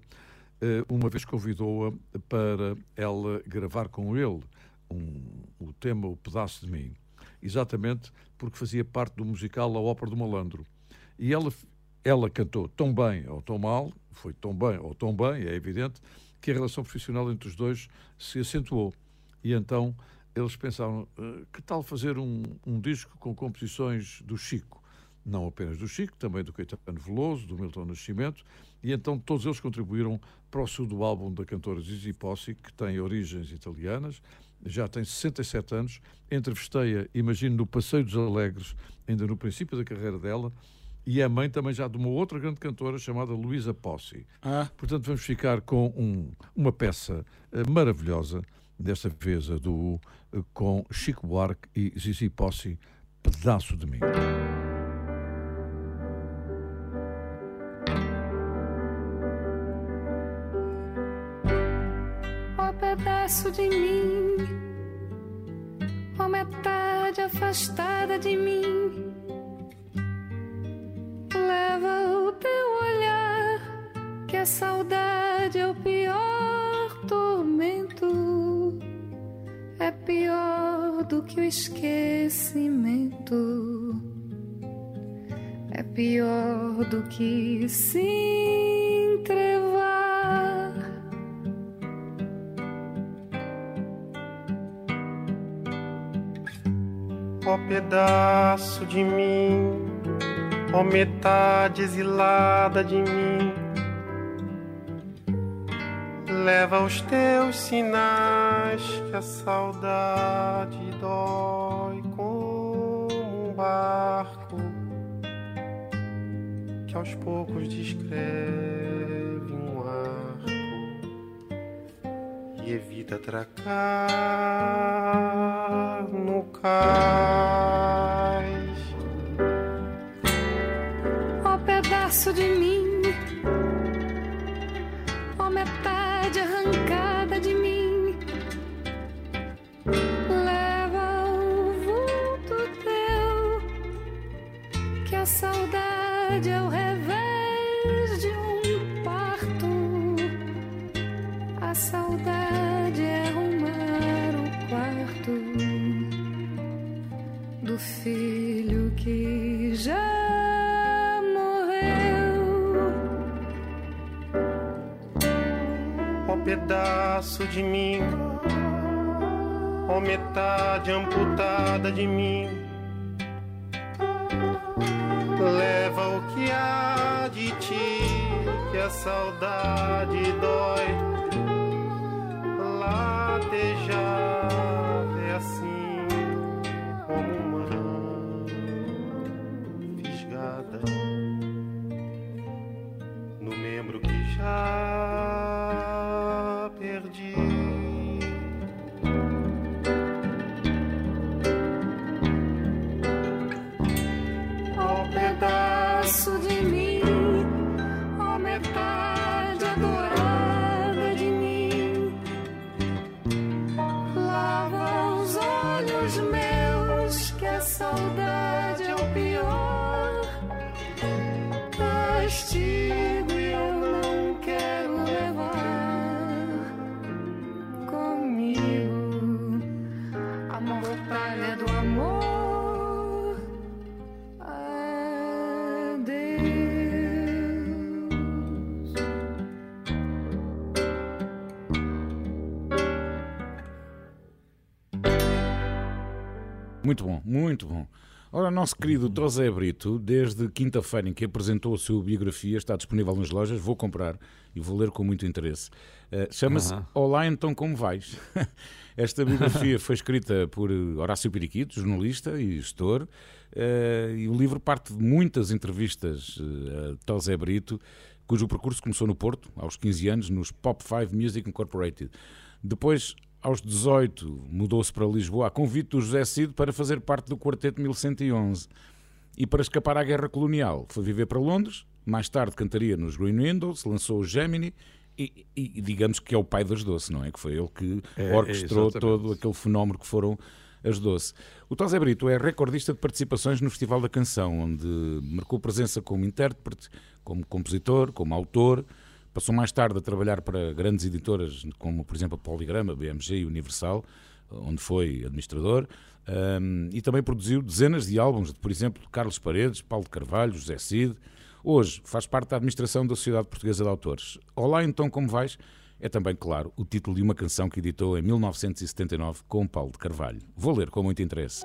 eh, uma vez convidou-a para ela gravar com ele um- o tema O Pedaço de Mim, exatamente porque fazia parte do musical A Ópera do Malandro. E ela, ela cantou tão bem ou tão mal, foi tão bem ou tão bem, é evidente, que a relação profissional entre os dois se acentuou. E então eles pensaram, eh, que tal fazer um, um disco com composições do Chico? Não apenas do Chico, também do Caetano Veloso, do Milton Nascimento, e então todos eles contribuíram para o segundo álbum da cantora Zizi Possi, que tem origens italianas, já tem 67 anos, entrevistei-a, imagino, no Passeio dos Alegres, ainda no princípio da carreira dela, e é mãe também já de uma outra grande cantora chamada Luísa Possi. Ah. Portanto, vamos ficar com um- uma peça eh, maravilhosa, desta vez a do eh, com Chico Buarque e Zizi Possi, Pedaço de Mim. Ó pedaço de mim, ó metade afastada de mim. Leva o teu olhar, que a saudade é o pior tormento. É pior do que o esquecimento. É pior do que se entrevar. Ó pedaço de mim, ó metade exilada de mim, leva os teus sinais que a saudade dói como um barco que aos poucos descreve um arco e evita atracar no cais. Pedaço de mim, ó metade arrancada de mim, leva o vulto teu, que a saudade pedaço de mim, ó metade amputada de mim, leva o que há de ti, que a saudade dói. Latejar Muito bom, muito bom. Ora, o nosso querido Tosé Brito, desde quinta-feira em que apresentou a sua biografia, está disponível nas lojas, vou comprar e vou ler com muito interesse. Eh, Chama-se Aham. Olá, então como vais? Esta biografia foi escrita por eh, Horácio Periquito, jornalista e gestor, eh, e o livro parte de muitas entrevistas a Tosé Brito, cujo percurso começou no Porto, aos 15 anos, nos Pop 5 Music Incorporated. Depois, aos 18, mudou-se para Lisboa a convite do José Cid para fazer parte do Quarteto 1111. E para escapar à guerra colonial, foi viver para Londres, mais tarde cantaria nos Green Windows, lançou o Gemini e, e- digamos que é o pai das Doce, não é? Que foi ele que É, orquestrou exatamente. todo aquele fenómeno que foram as Doce. O Tosé Brito é recordista de participações no Festival da Canção, onde marcou presença como intérprete, como compositor, como autor. Passou mais tarde a trabalhar para grandes editoras, como por exemplo a Poligrama, BMG e Universal, onde foi administrador. Um, e também produziu dezenas de álbuns, por exemplo, Carlos Paredes, Paulo de Carvalho, José Cid. Hoje faz parte da administração da Sociedade Portuguesa de Autores. Olá, então, como vais? É também, claro, o título de uma canção que editou em 1979 com Paulo de Carvalho. Vou ler com muito interesse.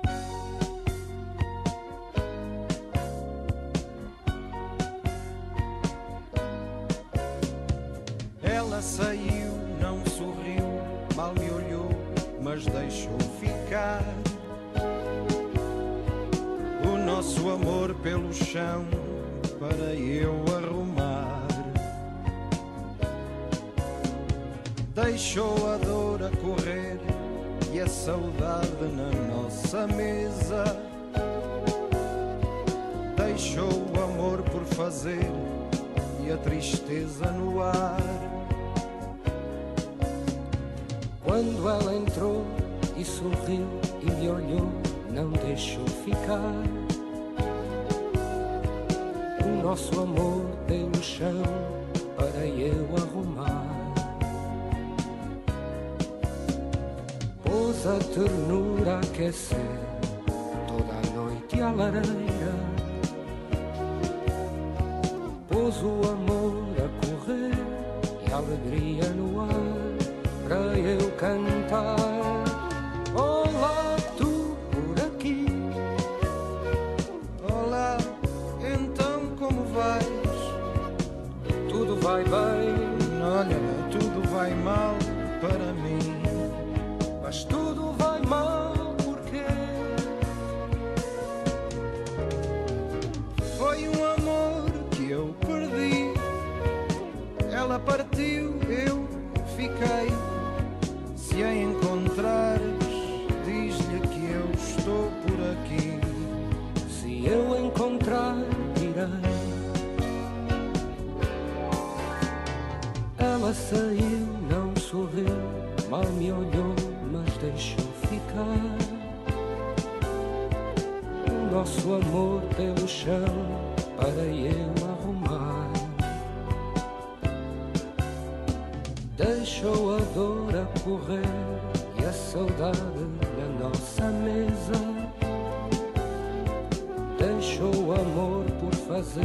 Pelo chão para eu arrumar. Deixou a dor a correr e a saudade na nossa mesa. Deixou o amor por fazer e a tristeza no ar. Quando ela entrou e sorriu e me olhou, não deixou ficar. Nosso amor pelo chão para eu arrumar. Pôs a ternura aquecer toda a noite à lareira. Pôs o amor a correr e a alegria no ar para eu cantar. Se a encontrares, diz-lhe que eu estou por aqui. se eu encontrar, direi. Ela saiu, não sorriu, mal me olhou, mas deixou ficar. O nosso amor pelo chão para eu Deixou a dor a correr e a saudade na nossa mesa. Deixou o amor por fazer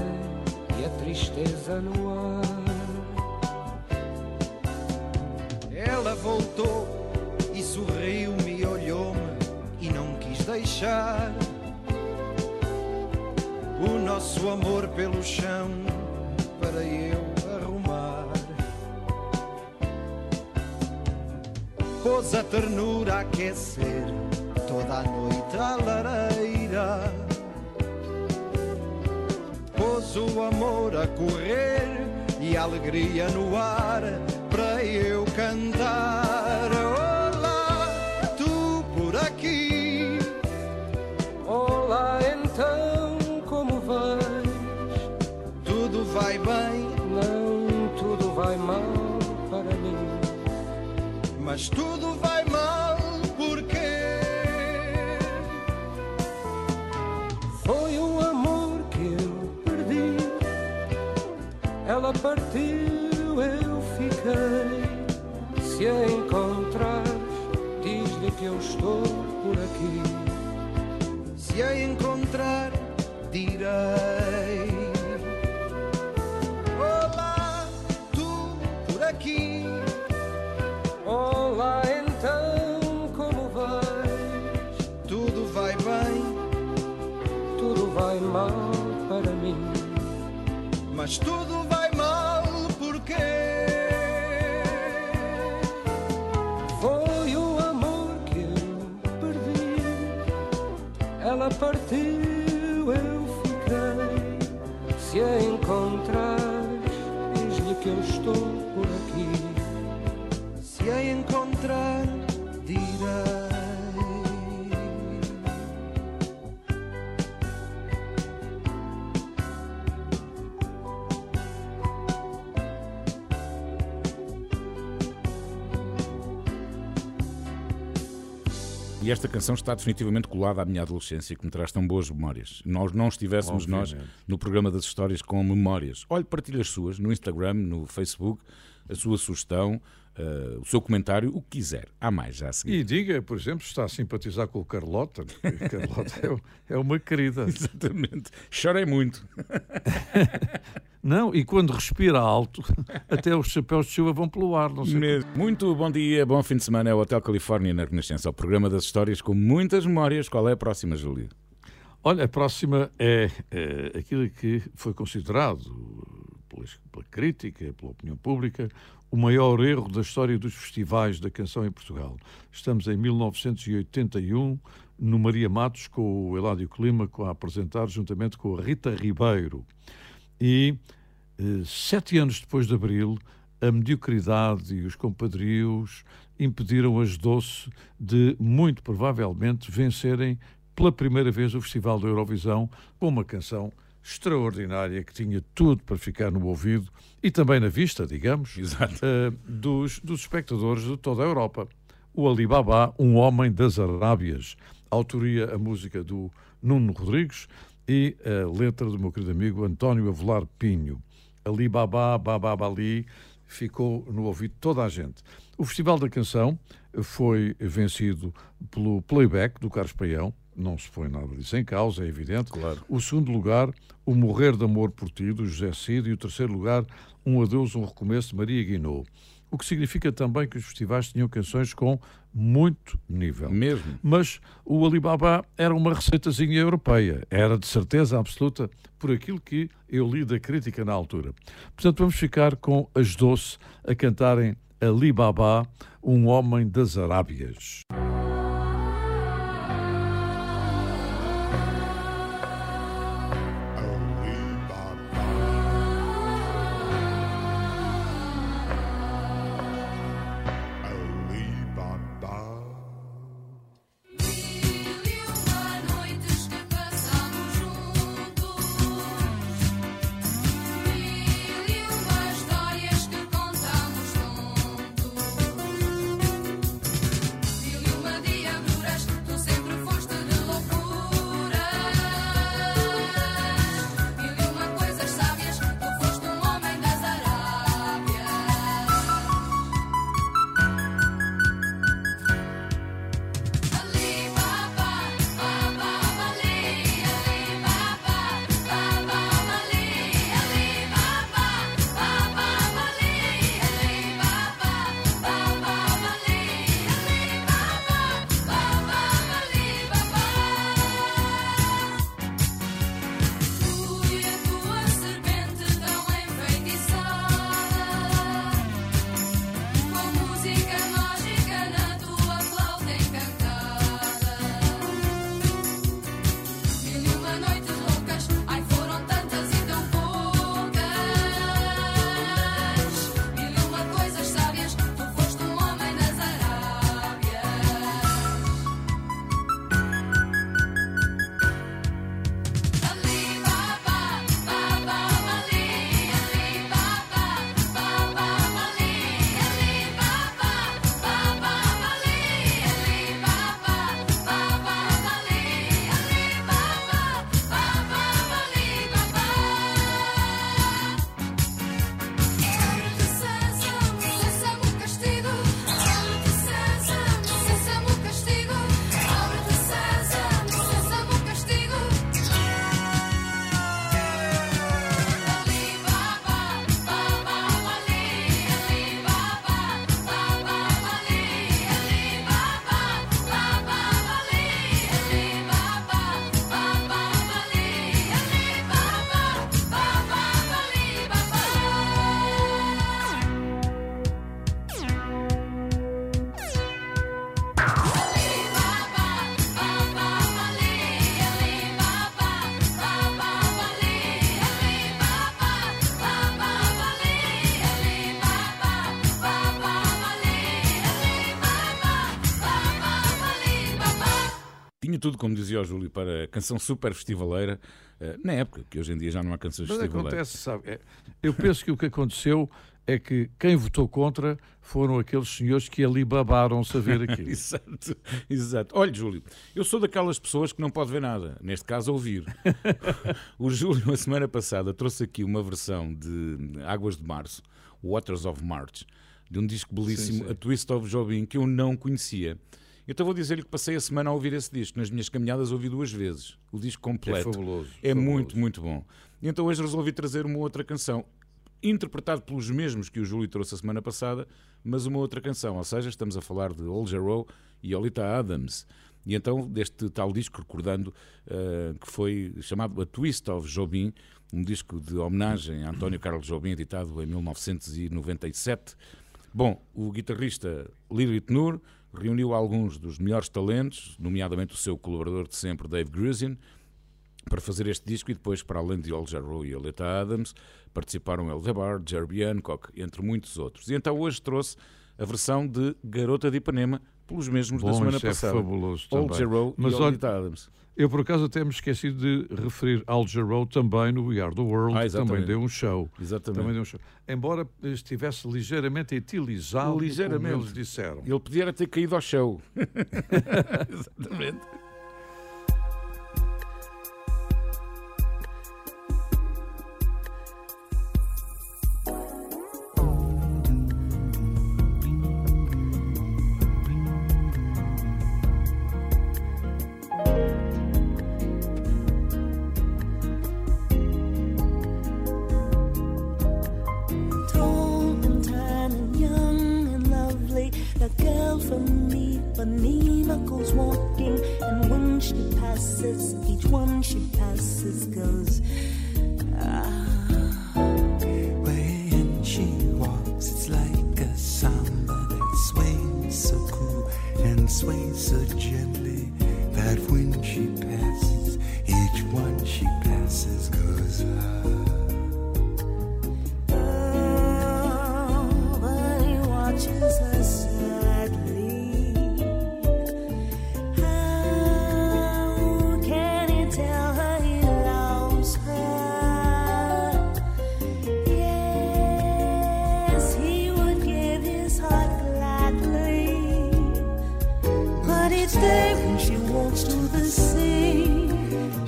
e a tristeza no ar. Ela voltou e sorriu-me, olhou-me e não quis deixar o nosso amor pelo chão Pôs a ternura a aquecer toda a noite à lareira. Pôs o amor a correr e a alegria no ar para eu cantar. Mas tudo vai mal porque Foi um amor que eu perdi. Ela partiu, eu fiquei. Se a encontrares, diz-lhe que eu estou por aqui. se a encontrar direi. Mas tudo vai mal porque Foi o amor que eu perdi. Ela partiu, eu fiquei. Se a encontrares, diz-lhe que eu estou por aqui. se a encontrar E esta canção está definitivamente colada à minha adolescência, que me traz tão boas memórias. Nós não estivéssemos nós Obviamente. no programa das histórias com memórias. Olhe, partilhe as suas no Instagram, no Facebook, a sua sugestão, eh, o seu comentário, o que quiser. Há mais já a seguir. E diga, por exemplo, se está a simpatizar com o Carlota. porque Carlota é, é uma querida. Exatamente. Chorei muito. Não, e quando respira alto, até os chapéus de chuva vão pelo ar. Não sei Mesmo. Muito bom dia, bom fim de semana. É o Hotel Califórnia na Renascença, o programa das histórias com muitas memórias. Qual é a próxima, Júlio? Olha, a próxima é, é aquilo que foi considerado pela, pela crítica, pela opinião pública, o maior erro da história dos festivais da canção em Portugal. Estamos em 1981, no Maria Matos, com o Eládio Clima a apresentar, juntamente com a Rita Ribeiro. E eh, sete anos depois de Abril, a mediocridade e os compadrios impediram as Doce de, muito provavelmente, vencerem pela primeira vez o Festival da Eurovisão com uma canção extraordinária que tinha tudo para ficar no ouvido e também na vista, digamos, eh, dos, dos espectadores de toda a Europa. O Alibaba, um homem das Arábias. Autoria a música do Nuno Rodrigues e a letra do meu querido amigo António Avelar Pinho. Alibaba, Bababali, ficou no ouvido de toda a gente. O Festival da Canção foi vencido pelo playback do Carlos Paião, não se põe nada disso em causa, é evidente. Claro. O segundo lugar, O Morrer de Amor por Ti, do José Cid, e o terceiro lugar, Um Adeus, Um Recomeço, de Maria Guinou. O que significa também que os festivais tinham canções com muito nível. Mesmo. Mas o Alibaba era uma receitazinha europeia. Era de certeza absoluta por aquilo que eu li da crítica na altura. Portanto, vamos ficar com as Doce a cantarem Alibaba, um homem das Arábias. Tudo, como dizia o Júlio, para a canção super festivaleira, eh, na época, que hoje em dia já não há canções Mas festivaleiras. acontece, sabe? é, eu penso que o que aconteceu é que quem votou contra foram aqueles senhores que ali babaram-se a ver aquilo. exato, exato. Olha, Júlio, eu sou daquelas pessoas que não pode ver nada, neste caso ouvir. o Júlio, a semana passada, trouxe aqui uma versão de Águas de Março, Waters of March, de um disco belíssimo, Sim, sim. A Twist of Jobim, que eu não conhecia. Então vou dizer-lhe que passei a semana a ouvir esse disco. Nas minhas caminhadas ouvi duas vezes. O disco completo. É fabuloso, É fabuloso. muito, muito bom. E então hoje resolvi trazer uma outra canção, interpretado pelos mesmos que o Júlio trouxe a semana passada, mas uma outra canção. Ou seja, estamos a falar de Old Jarreau e Olita Adams. E então, deste tal disco, recordando eh, que foi chamado A Twist of Jobim, um disco de homenagem a António Carlos Jobim, editado em 1997. Bom, o guitarrista Lilith Nur reuniu alguns dos melhores talentos, nomeadamente o seu colaborador de sempre, Dave Grusin, para fazer este disco e depois, para além de Al Jarreau e Aleta Adams, participaram El Debar, Jerry Hancock, entre muitos outros. E então hoje trouxe a versão de Garota de Ipanema, pelos mesmos da Bom, semana isso é passada. fabuloso Al também. Jarreau e olha, Aleta Adams. Eu, por acaso, até me esqueci de referir Al Jarreau também no We Are the World, Ah, que também deu um show. Exatamente. Também deu um show. Embora estivesse ligeiramente etilizado, Ligeiramente. como eles disseram. Ele podia ter caído ao show. Exatamente. Each one she passes goes. Ah. When she walks, it's like a samba that sways so cool and sways so gently that when she passes, when she walks to the sea,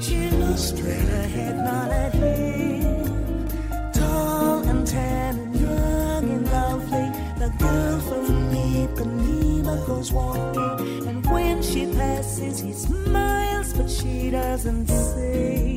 she looks straight ahead, not at him. Tall and tan and young and lovely, the girl from Ipanema goes walking, and when she passes, he smiles, but she doesn't see.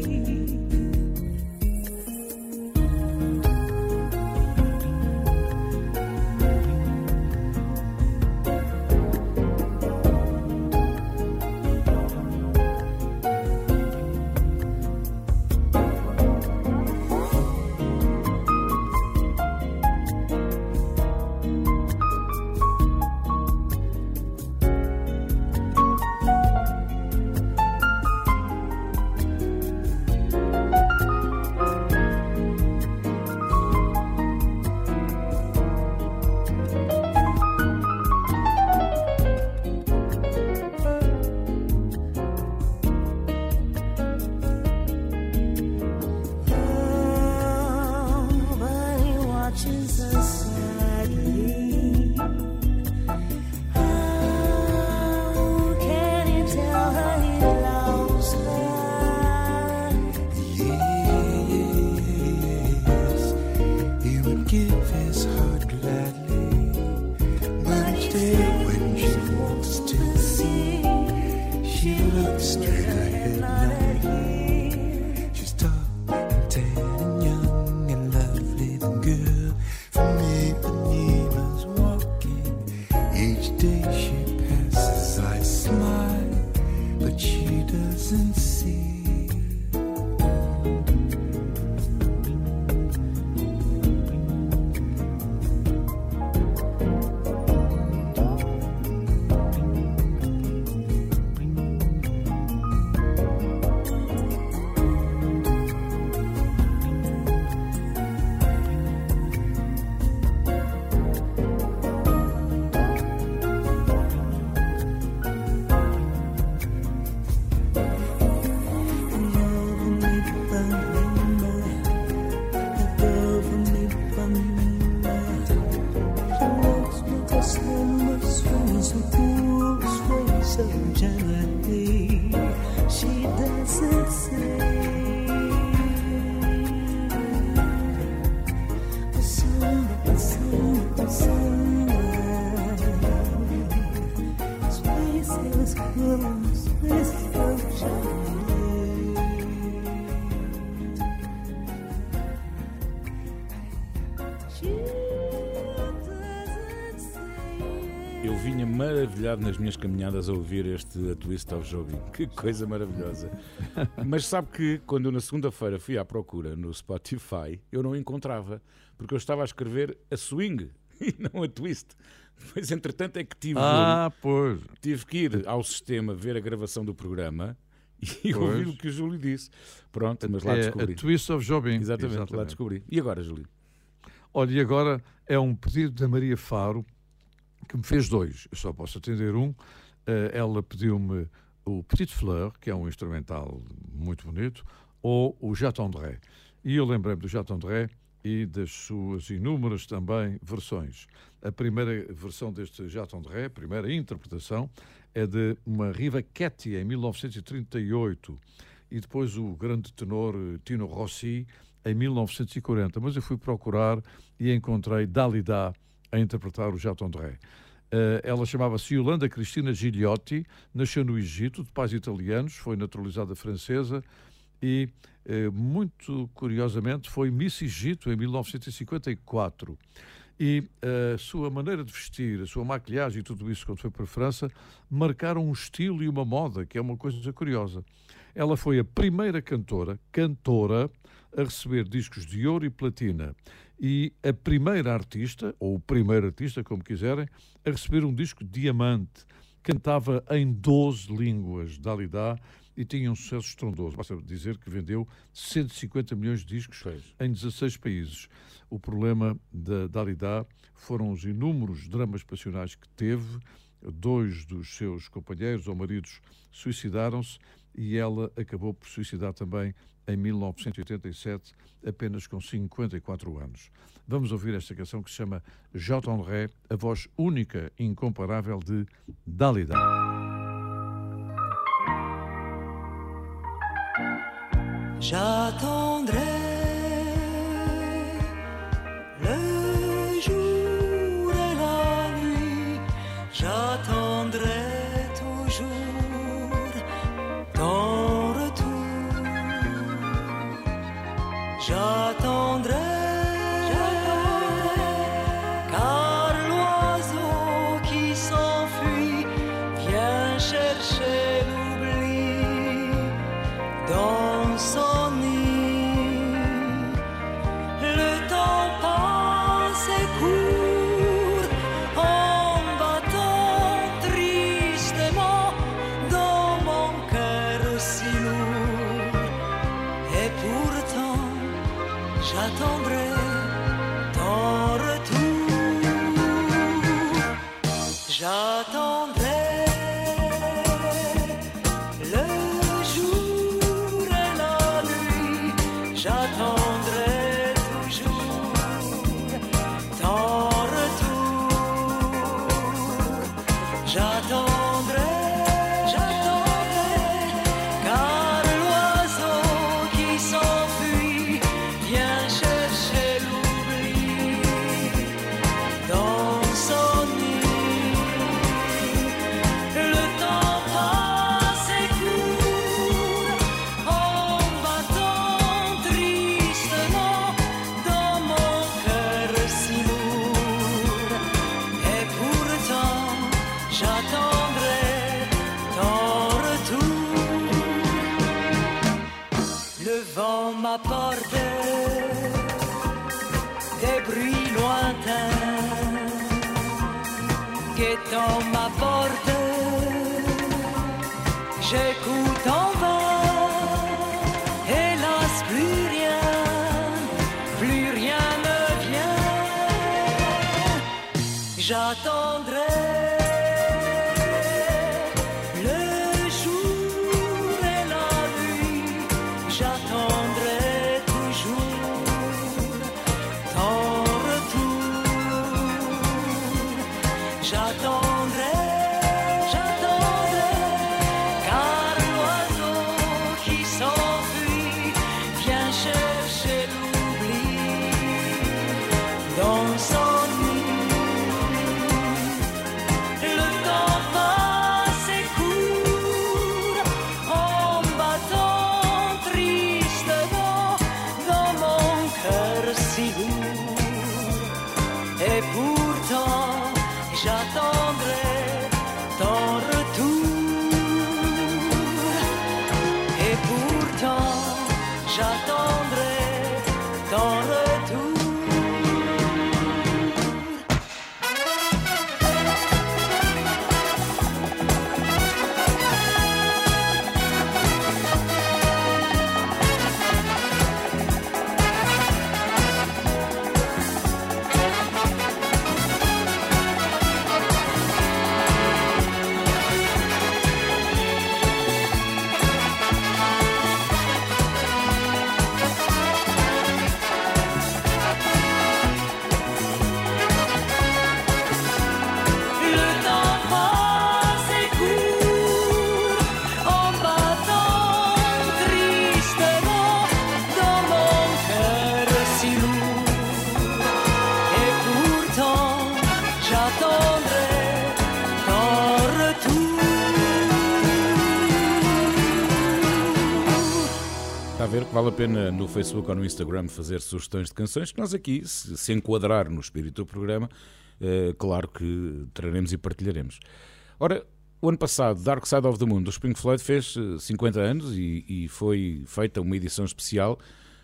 Nas minhas caminhadas a ouvir este A Twist of Jobim. Que coisa maravilhosa. Mas sabe que quando na segunda-feira fui à procura no Spotify, eu não encontrava, porque eu estava a escrever a swing e não a twist. Pois entretanto é que tive, Ah, pois. tive que ir ao sistema ver a gravação do programa e Pois. ouvir o que o Júlio disse. Pronto, mas lá É descobri. a Twist of Jobim. Exatamente, lá descobri. E agora, Júlio? Olha, e agora é um pedido da Maria Faro que me fez dois. Eu só posso atender um. Eh, ela pediu-me o Petite Fleur, que é um instrumental muito bonito, ou o Jat André. E eu lembrei-me do Jat André e das suas inúmeras também versões. A primeira versão deste Jat André, a primeira interpretação, é de uma Riva Ketty em 1938 e depois o grande tenor eh, Tino Rossi em 1940. Mas eu fui procurar e encontrei Dalida a interpretar o Jat André. Eh, ela chamava-se Yolanda Cristina Gigliotti, nasceu no Egito, de pais italianos, foi naturalizada francesa e, eh, muito curiosamente, foi Miss Egito em 1954. E eh, a sua maneira de vestir, a sua maquilhagem e tudo isso, quando foi para a França, marcaram um estilo e uma moda, que é uma coisa curiosa. Ela foi a primeira cantora, cantora, a receber discos de ouro e platina. E a primeira artista, ou o primeiro artista, como quiserem, a receber um disco diamante. Cantava em 12 línguas, Dalida, e tinha um sucesso estrondoso. Basta dizer que vendeu 150 milhões de discos em 16 países. O problema da Dalida foram os inúmeros dramas passionais que teve. Dois dos seus companheiros ou maridos suicidaram-se e ela acabou por suicidar também em 1987, apenas com 54 anos. Vamos ouvir esta canção que se chama J. André, a voz única e incomparável de Dalida. J'attendrai, vale a pena no Facebook ou no Instagram fazer sugestões de canções que nós aqui, se, enquadrar no espírito do programa, eh, claro que traremos e partilharemos. Ora, o ano passado, Dark Side of the Moon, do Pink Floyd, fez eh, 50 anos e, e foi feita uma edição especial,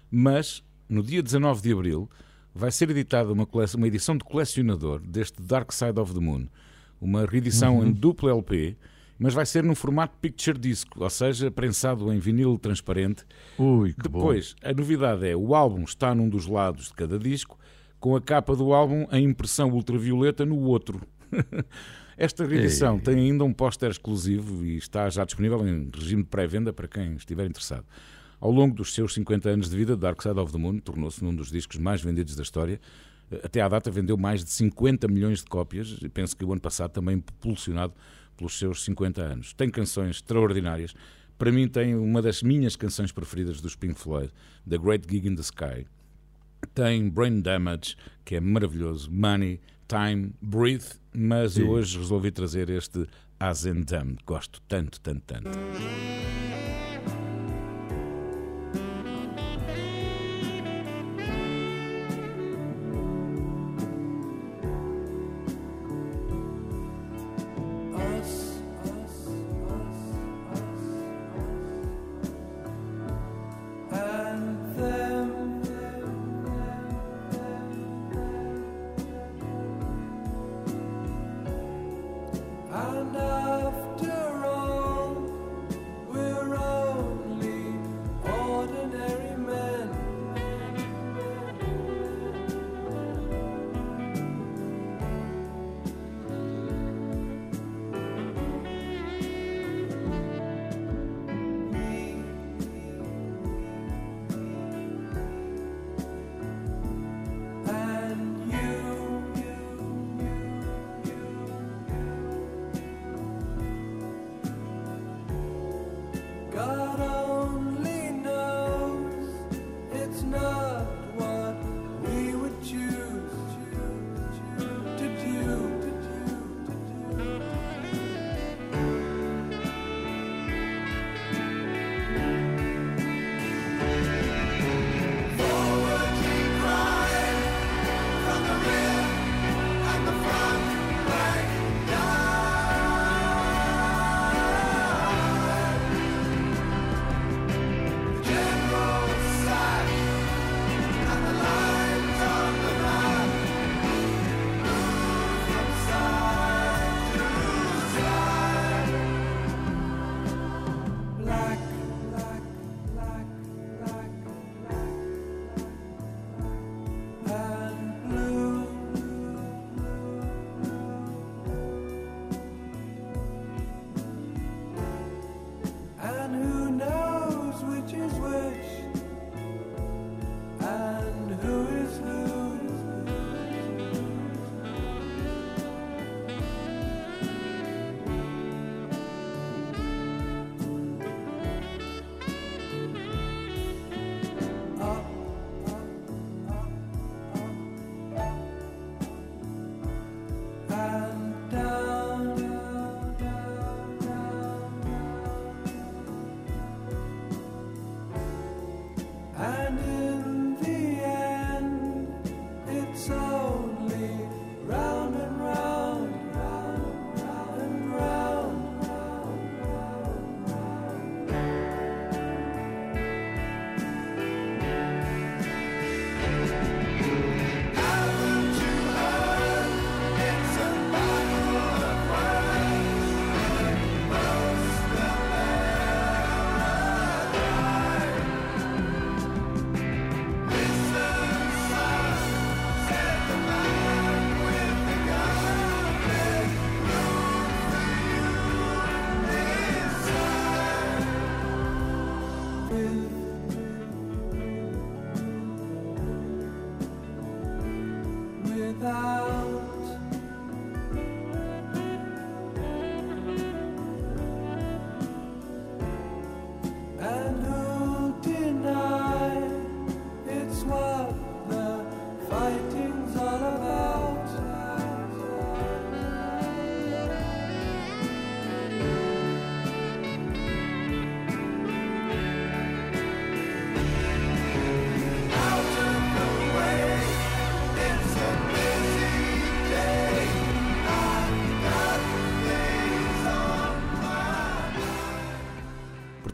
mas no dia 19 de abril vai ser editada uma, uma edição de colecionador deste Dark Side of the Moon, uma reedição Uhum. em duplo LP, mas vai ser num formato picture disc, ou seja, prensado em vinil transparente. Ui, que bom. Depois, a novidade é o álbum está num dos lados de cada disco, com a capa do álbum em impressão ultravioleta no outro. Esta reedição Ei. tem ainda um póster exclusivo e está já disponível em regime de pré-venda para quem estiver interessado. Ao longo dos seus 50 anos de vida, Dark Side of the Moon tornou-se num dos discos mais vendidos da história. Até à data vendeu mais de 50 milhões de cópias e penso que o ano passado também propulsionado pelos seus 50 anos. Tem canções extraordinárias. Para mim tem uma das minhas canções preferidas dos Pink Floyd, The Great Gig in the Sky. Tem Brain Damage, que é maravilhoso, Money, Time, Breathe, mas eu Sim. hoje resolvi trazer este As and Damned. Gosto tanto, tanto, tanto.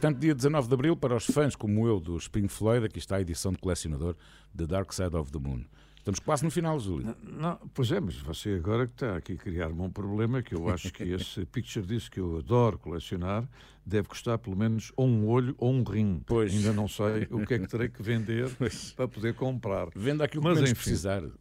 Entretanto, dia 19 de Abril, para os fãs como eu do Spring Floyd, aqui está a edição de colecionador The Dark Side of the Moon. Estamos quase no final, Júlio. Não, pois é, mas você agora que está aqui a criar-me um problema que eu acho que esse picture disc que eu adoro colecionar deve custar pelo menos ou um olho ou um rim. Pois. Ainda não sei o que é que terei que vender para poder comprar. Venda aquilo que mas menos enfim. precisar.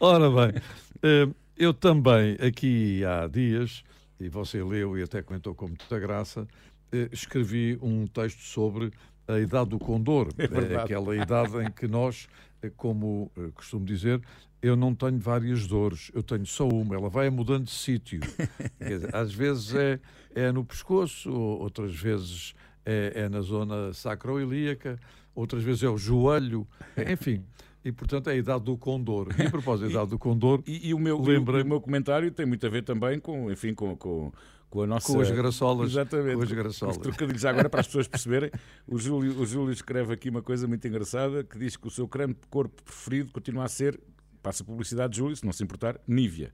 Ora bem, eh, eu também aqui há dias, e você leu e até comentou com muita graça, eh, escrevi um texto sobre a idade do condor, É verdade. Eh, aquela idade em que nós, eh, como eh, costumo dizer, eu não tenho várias dores, eu tenho só uma, ela vai mudando de sítio. Às vezes é, é no pescoço, ou- outras vezes é, é na zona sacroilíaca, outras vezes é o joelho, enfim. E portanto é a idade do condor. E a propósito da idade do condor, E, e o, meu, Lembrei- e o meu comentário tem muito a ver também com, enfim, com, com, com a nossa... Com as graçolas. Exatamente. Com as graçolas. Os trocadilhos. Agora, para as pessoas perceberem, o Júlio, o Júlio escreve aqui uma coisa muito engraçada, que diz que o seu creme de corpo preferido continua a ser, passa a publicidade, Júlio, se não se importar, Nívia.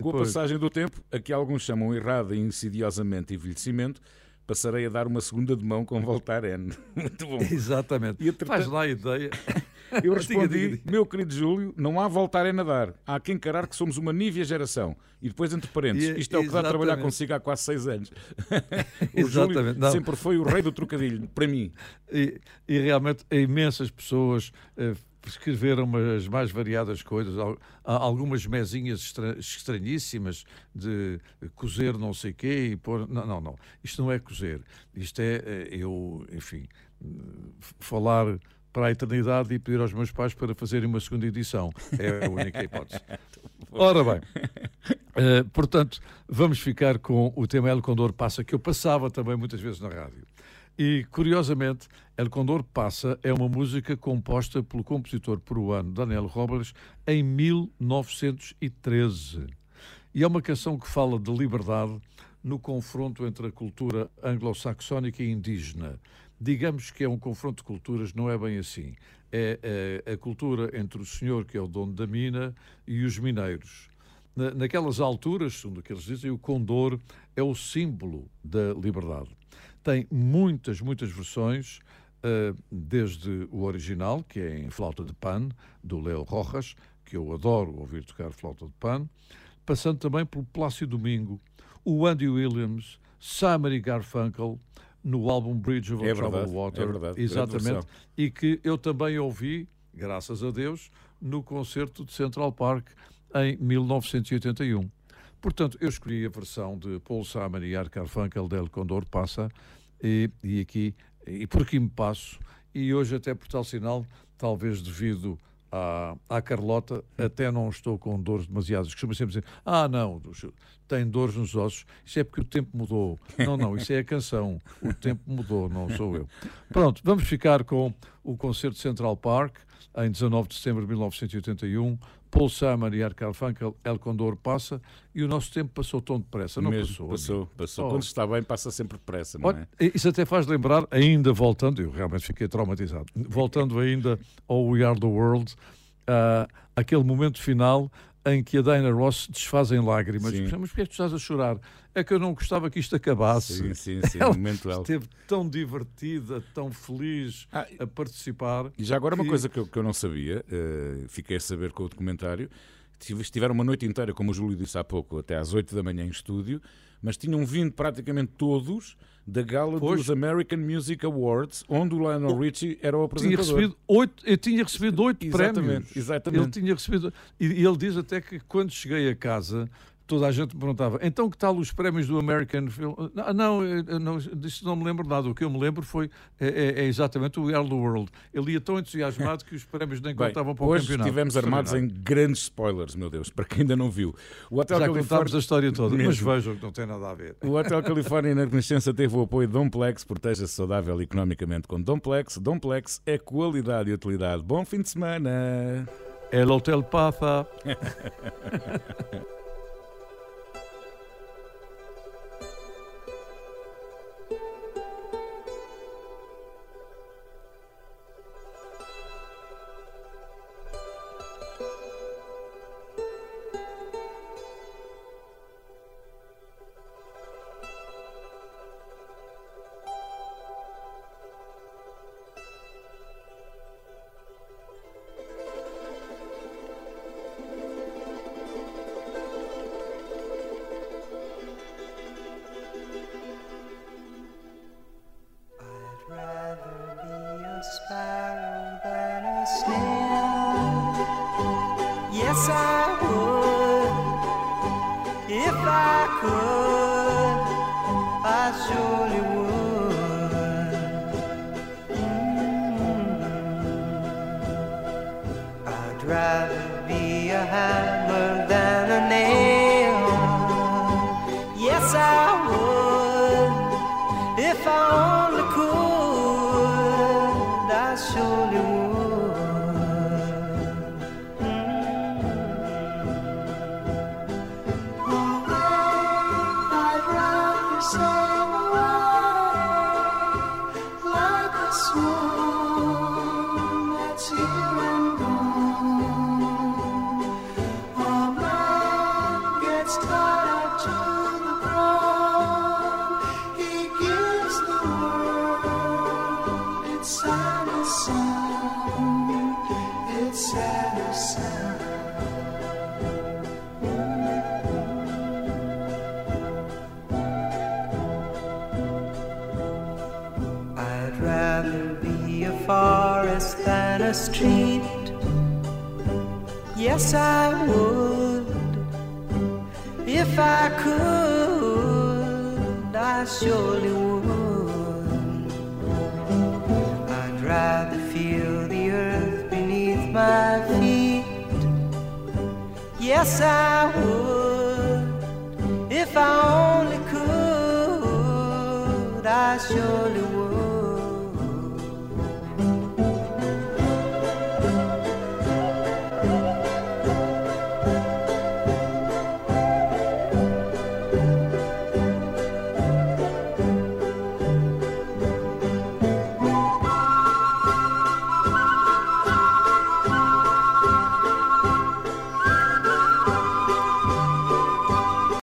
Com a passagem do tempo, aqui alguns chamam errado e insidiosamente envelhecimento, passarei a dar uma segunda de mão com Voltaren. Muito bom. Exatamente. E entretanto- Faz lá a ideia. Eu respondi, meu querido Júlio, não há voltar a nadar. Há que encarar que somos uma nívea geração. E depois, entre parênteses, E- isto é o que dá a trabalhar consigo há quase seis anos. o Exatamente, Júlio não. sempre foi o rei do trocadilho, para mim. E, e realmente imensas pessoas eh, escreveram as mais variadas coisas, algumas mesinhas estra- estranhíssimas de cozer não sei quê e pôr. Não, não, não. Isto não é cozer. Isto é eh, eu, enfim, eh, falar para a eternidade e pedir aos meus pais para fazerem uma segunda edição. É a única hipótese. Ora bem, eh, portanto, vamos ficar com o tema El Condor Passa, que eu passava também muitas vezes na rádio. E, curiosamente, El Condor Passa é uma música composta pelo compositor peruano Daniel Robles em 1913. E é uma canção que fala de liberdade no confronto entre a cultura anglo-saxónica e indígena. Digamos que é um confronto de culturas, não é bem assim. É, é a cultura entre o senhor, que é o dono da mina, e os mineiros. Na- naquelas alturas, segundo o que eles dizem, o condor é o símbolo da liberdade. Tem muitas, muitas versões, eh, desde o original, que é em flauta de pan, do Leo Rojas, que eu adoro ouvir tocar flauta de pan, passando também pelo Plácido Domingo, o Andy Williams, e Garfunkel, no álbum Bridge over É Troubled Water. é verdade, Exatamente. E que eu também ouvi, graças a Deus, no concerto de Central Park em 1981. Portanto, eu escolhi a versão de Paul Simon e Art Garfunkel del Condor Passa e, e aqui, e por aqui me passo, e hoje até por tal sinal, talvez devido à, à Carlota, até não estou com dores demasiadas. Costuma sempre dizer, ah não, tem dores nos ossos, isso é porque o tempo mudou. Não, não, isso é a canção, o tempo mudou, não sou eu. Pronto, vamos ficar com o concerto Central Park, em 19 de setembro de 1981, Paul Simon e Art Garfunkel, El Condor passa, e o nosso tempo passou tão depressa, não Mesmo, passou? passou, passou. Oh. Quando está bem, passa sempre depressa, não é? Isso até faz lembrar, ainda voltando, eu realmente fiquei traumatizado, voltando ainda ao We Are the World, ah, aquele momento final em que a Diana Ross se desfaz em lágrimas. Sim. Mas porquê é que tu estás a chorar? É que eu não gostava que isto acabasse. Sim, sim, sim, Ela momento ela. esteve tão divertida, tão feliz a participar. E já agora uma que- coisa que eu, que eu não sabia, eh, fiquei a saber com o documentário, tive- estiveram uma noite inteira, como o Júlio disse há pouco, até às 8 da manhã em estúdio, mas tinham vindo praticamente todos da gala Pois. dos American Music Awards, onde o Lionel Richie era o tinha apresentador. recebido oito, eu tinha recebido oito Exatamente, prémios. exatamente. Ele tinha recebido. E ele diz até que quando cheguei a casa. Toda a gente me perguntava, então que tal os prémios do American Film? Não, não, eu não, disso não me lembro nada. O que eu me lembro foi é, é- é exatamente o the World. Ele ia tão entusiasmado que os prémios nem Bem, contavam para o hoje campeonato. estivemos armados em grandes spoilers, meu Deus, para quem ainda não viu. O Hotel Já Califórnia- contámos a história toda, mas Mesmo. vejam que não tem nada a ver. O Hotel Califórnia na Renascença teve o apoio de Domplex, proteja-se saudável economicamente com Domplex. Domplex é qualidade e utilidade. Bom fim de semana! El Hotel Passa.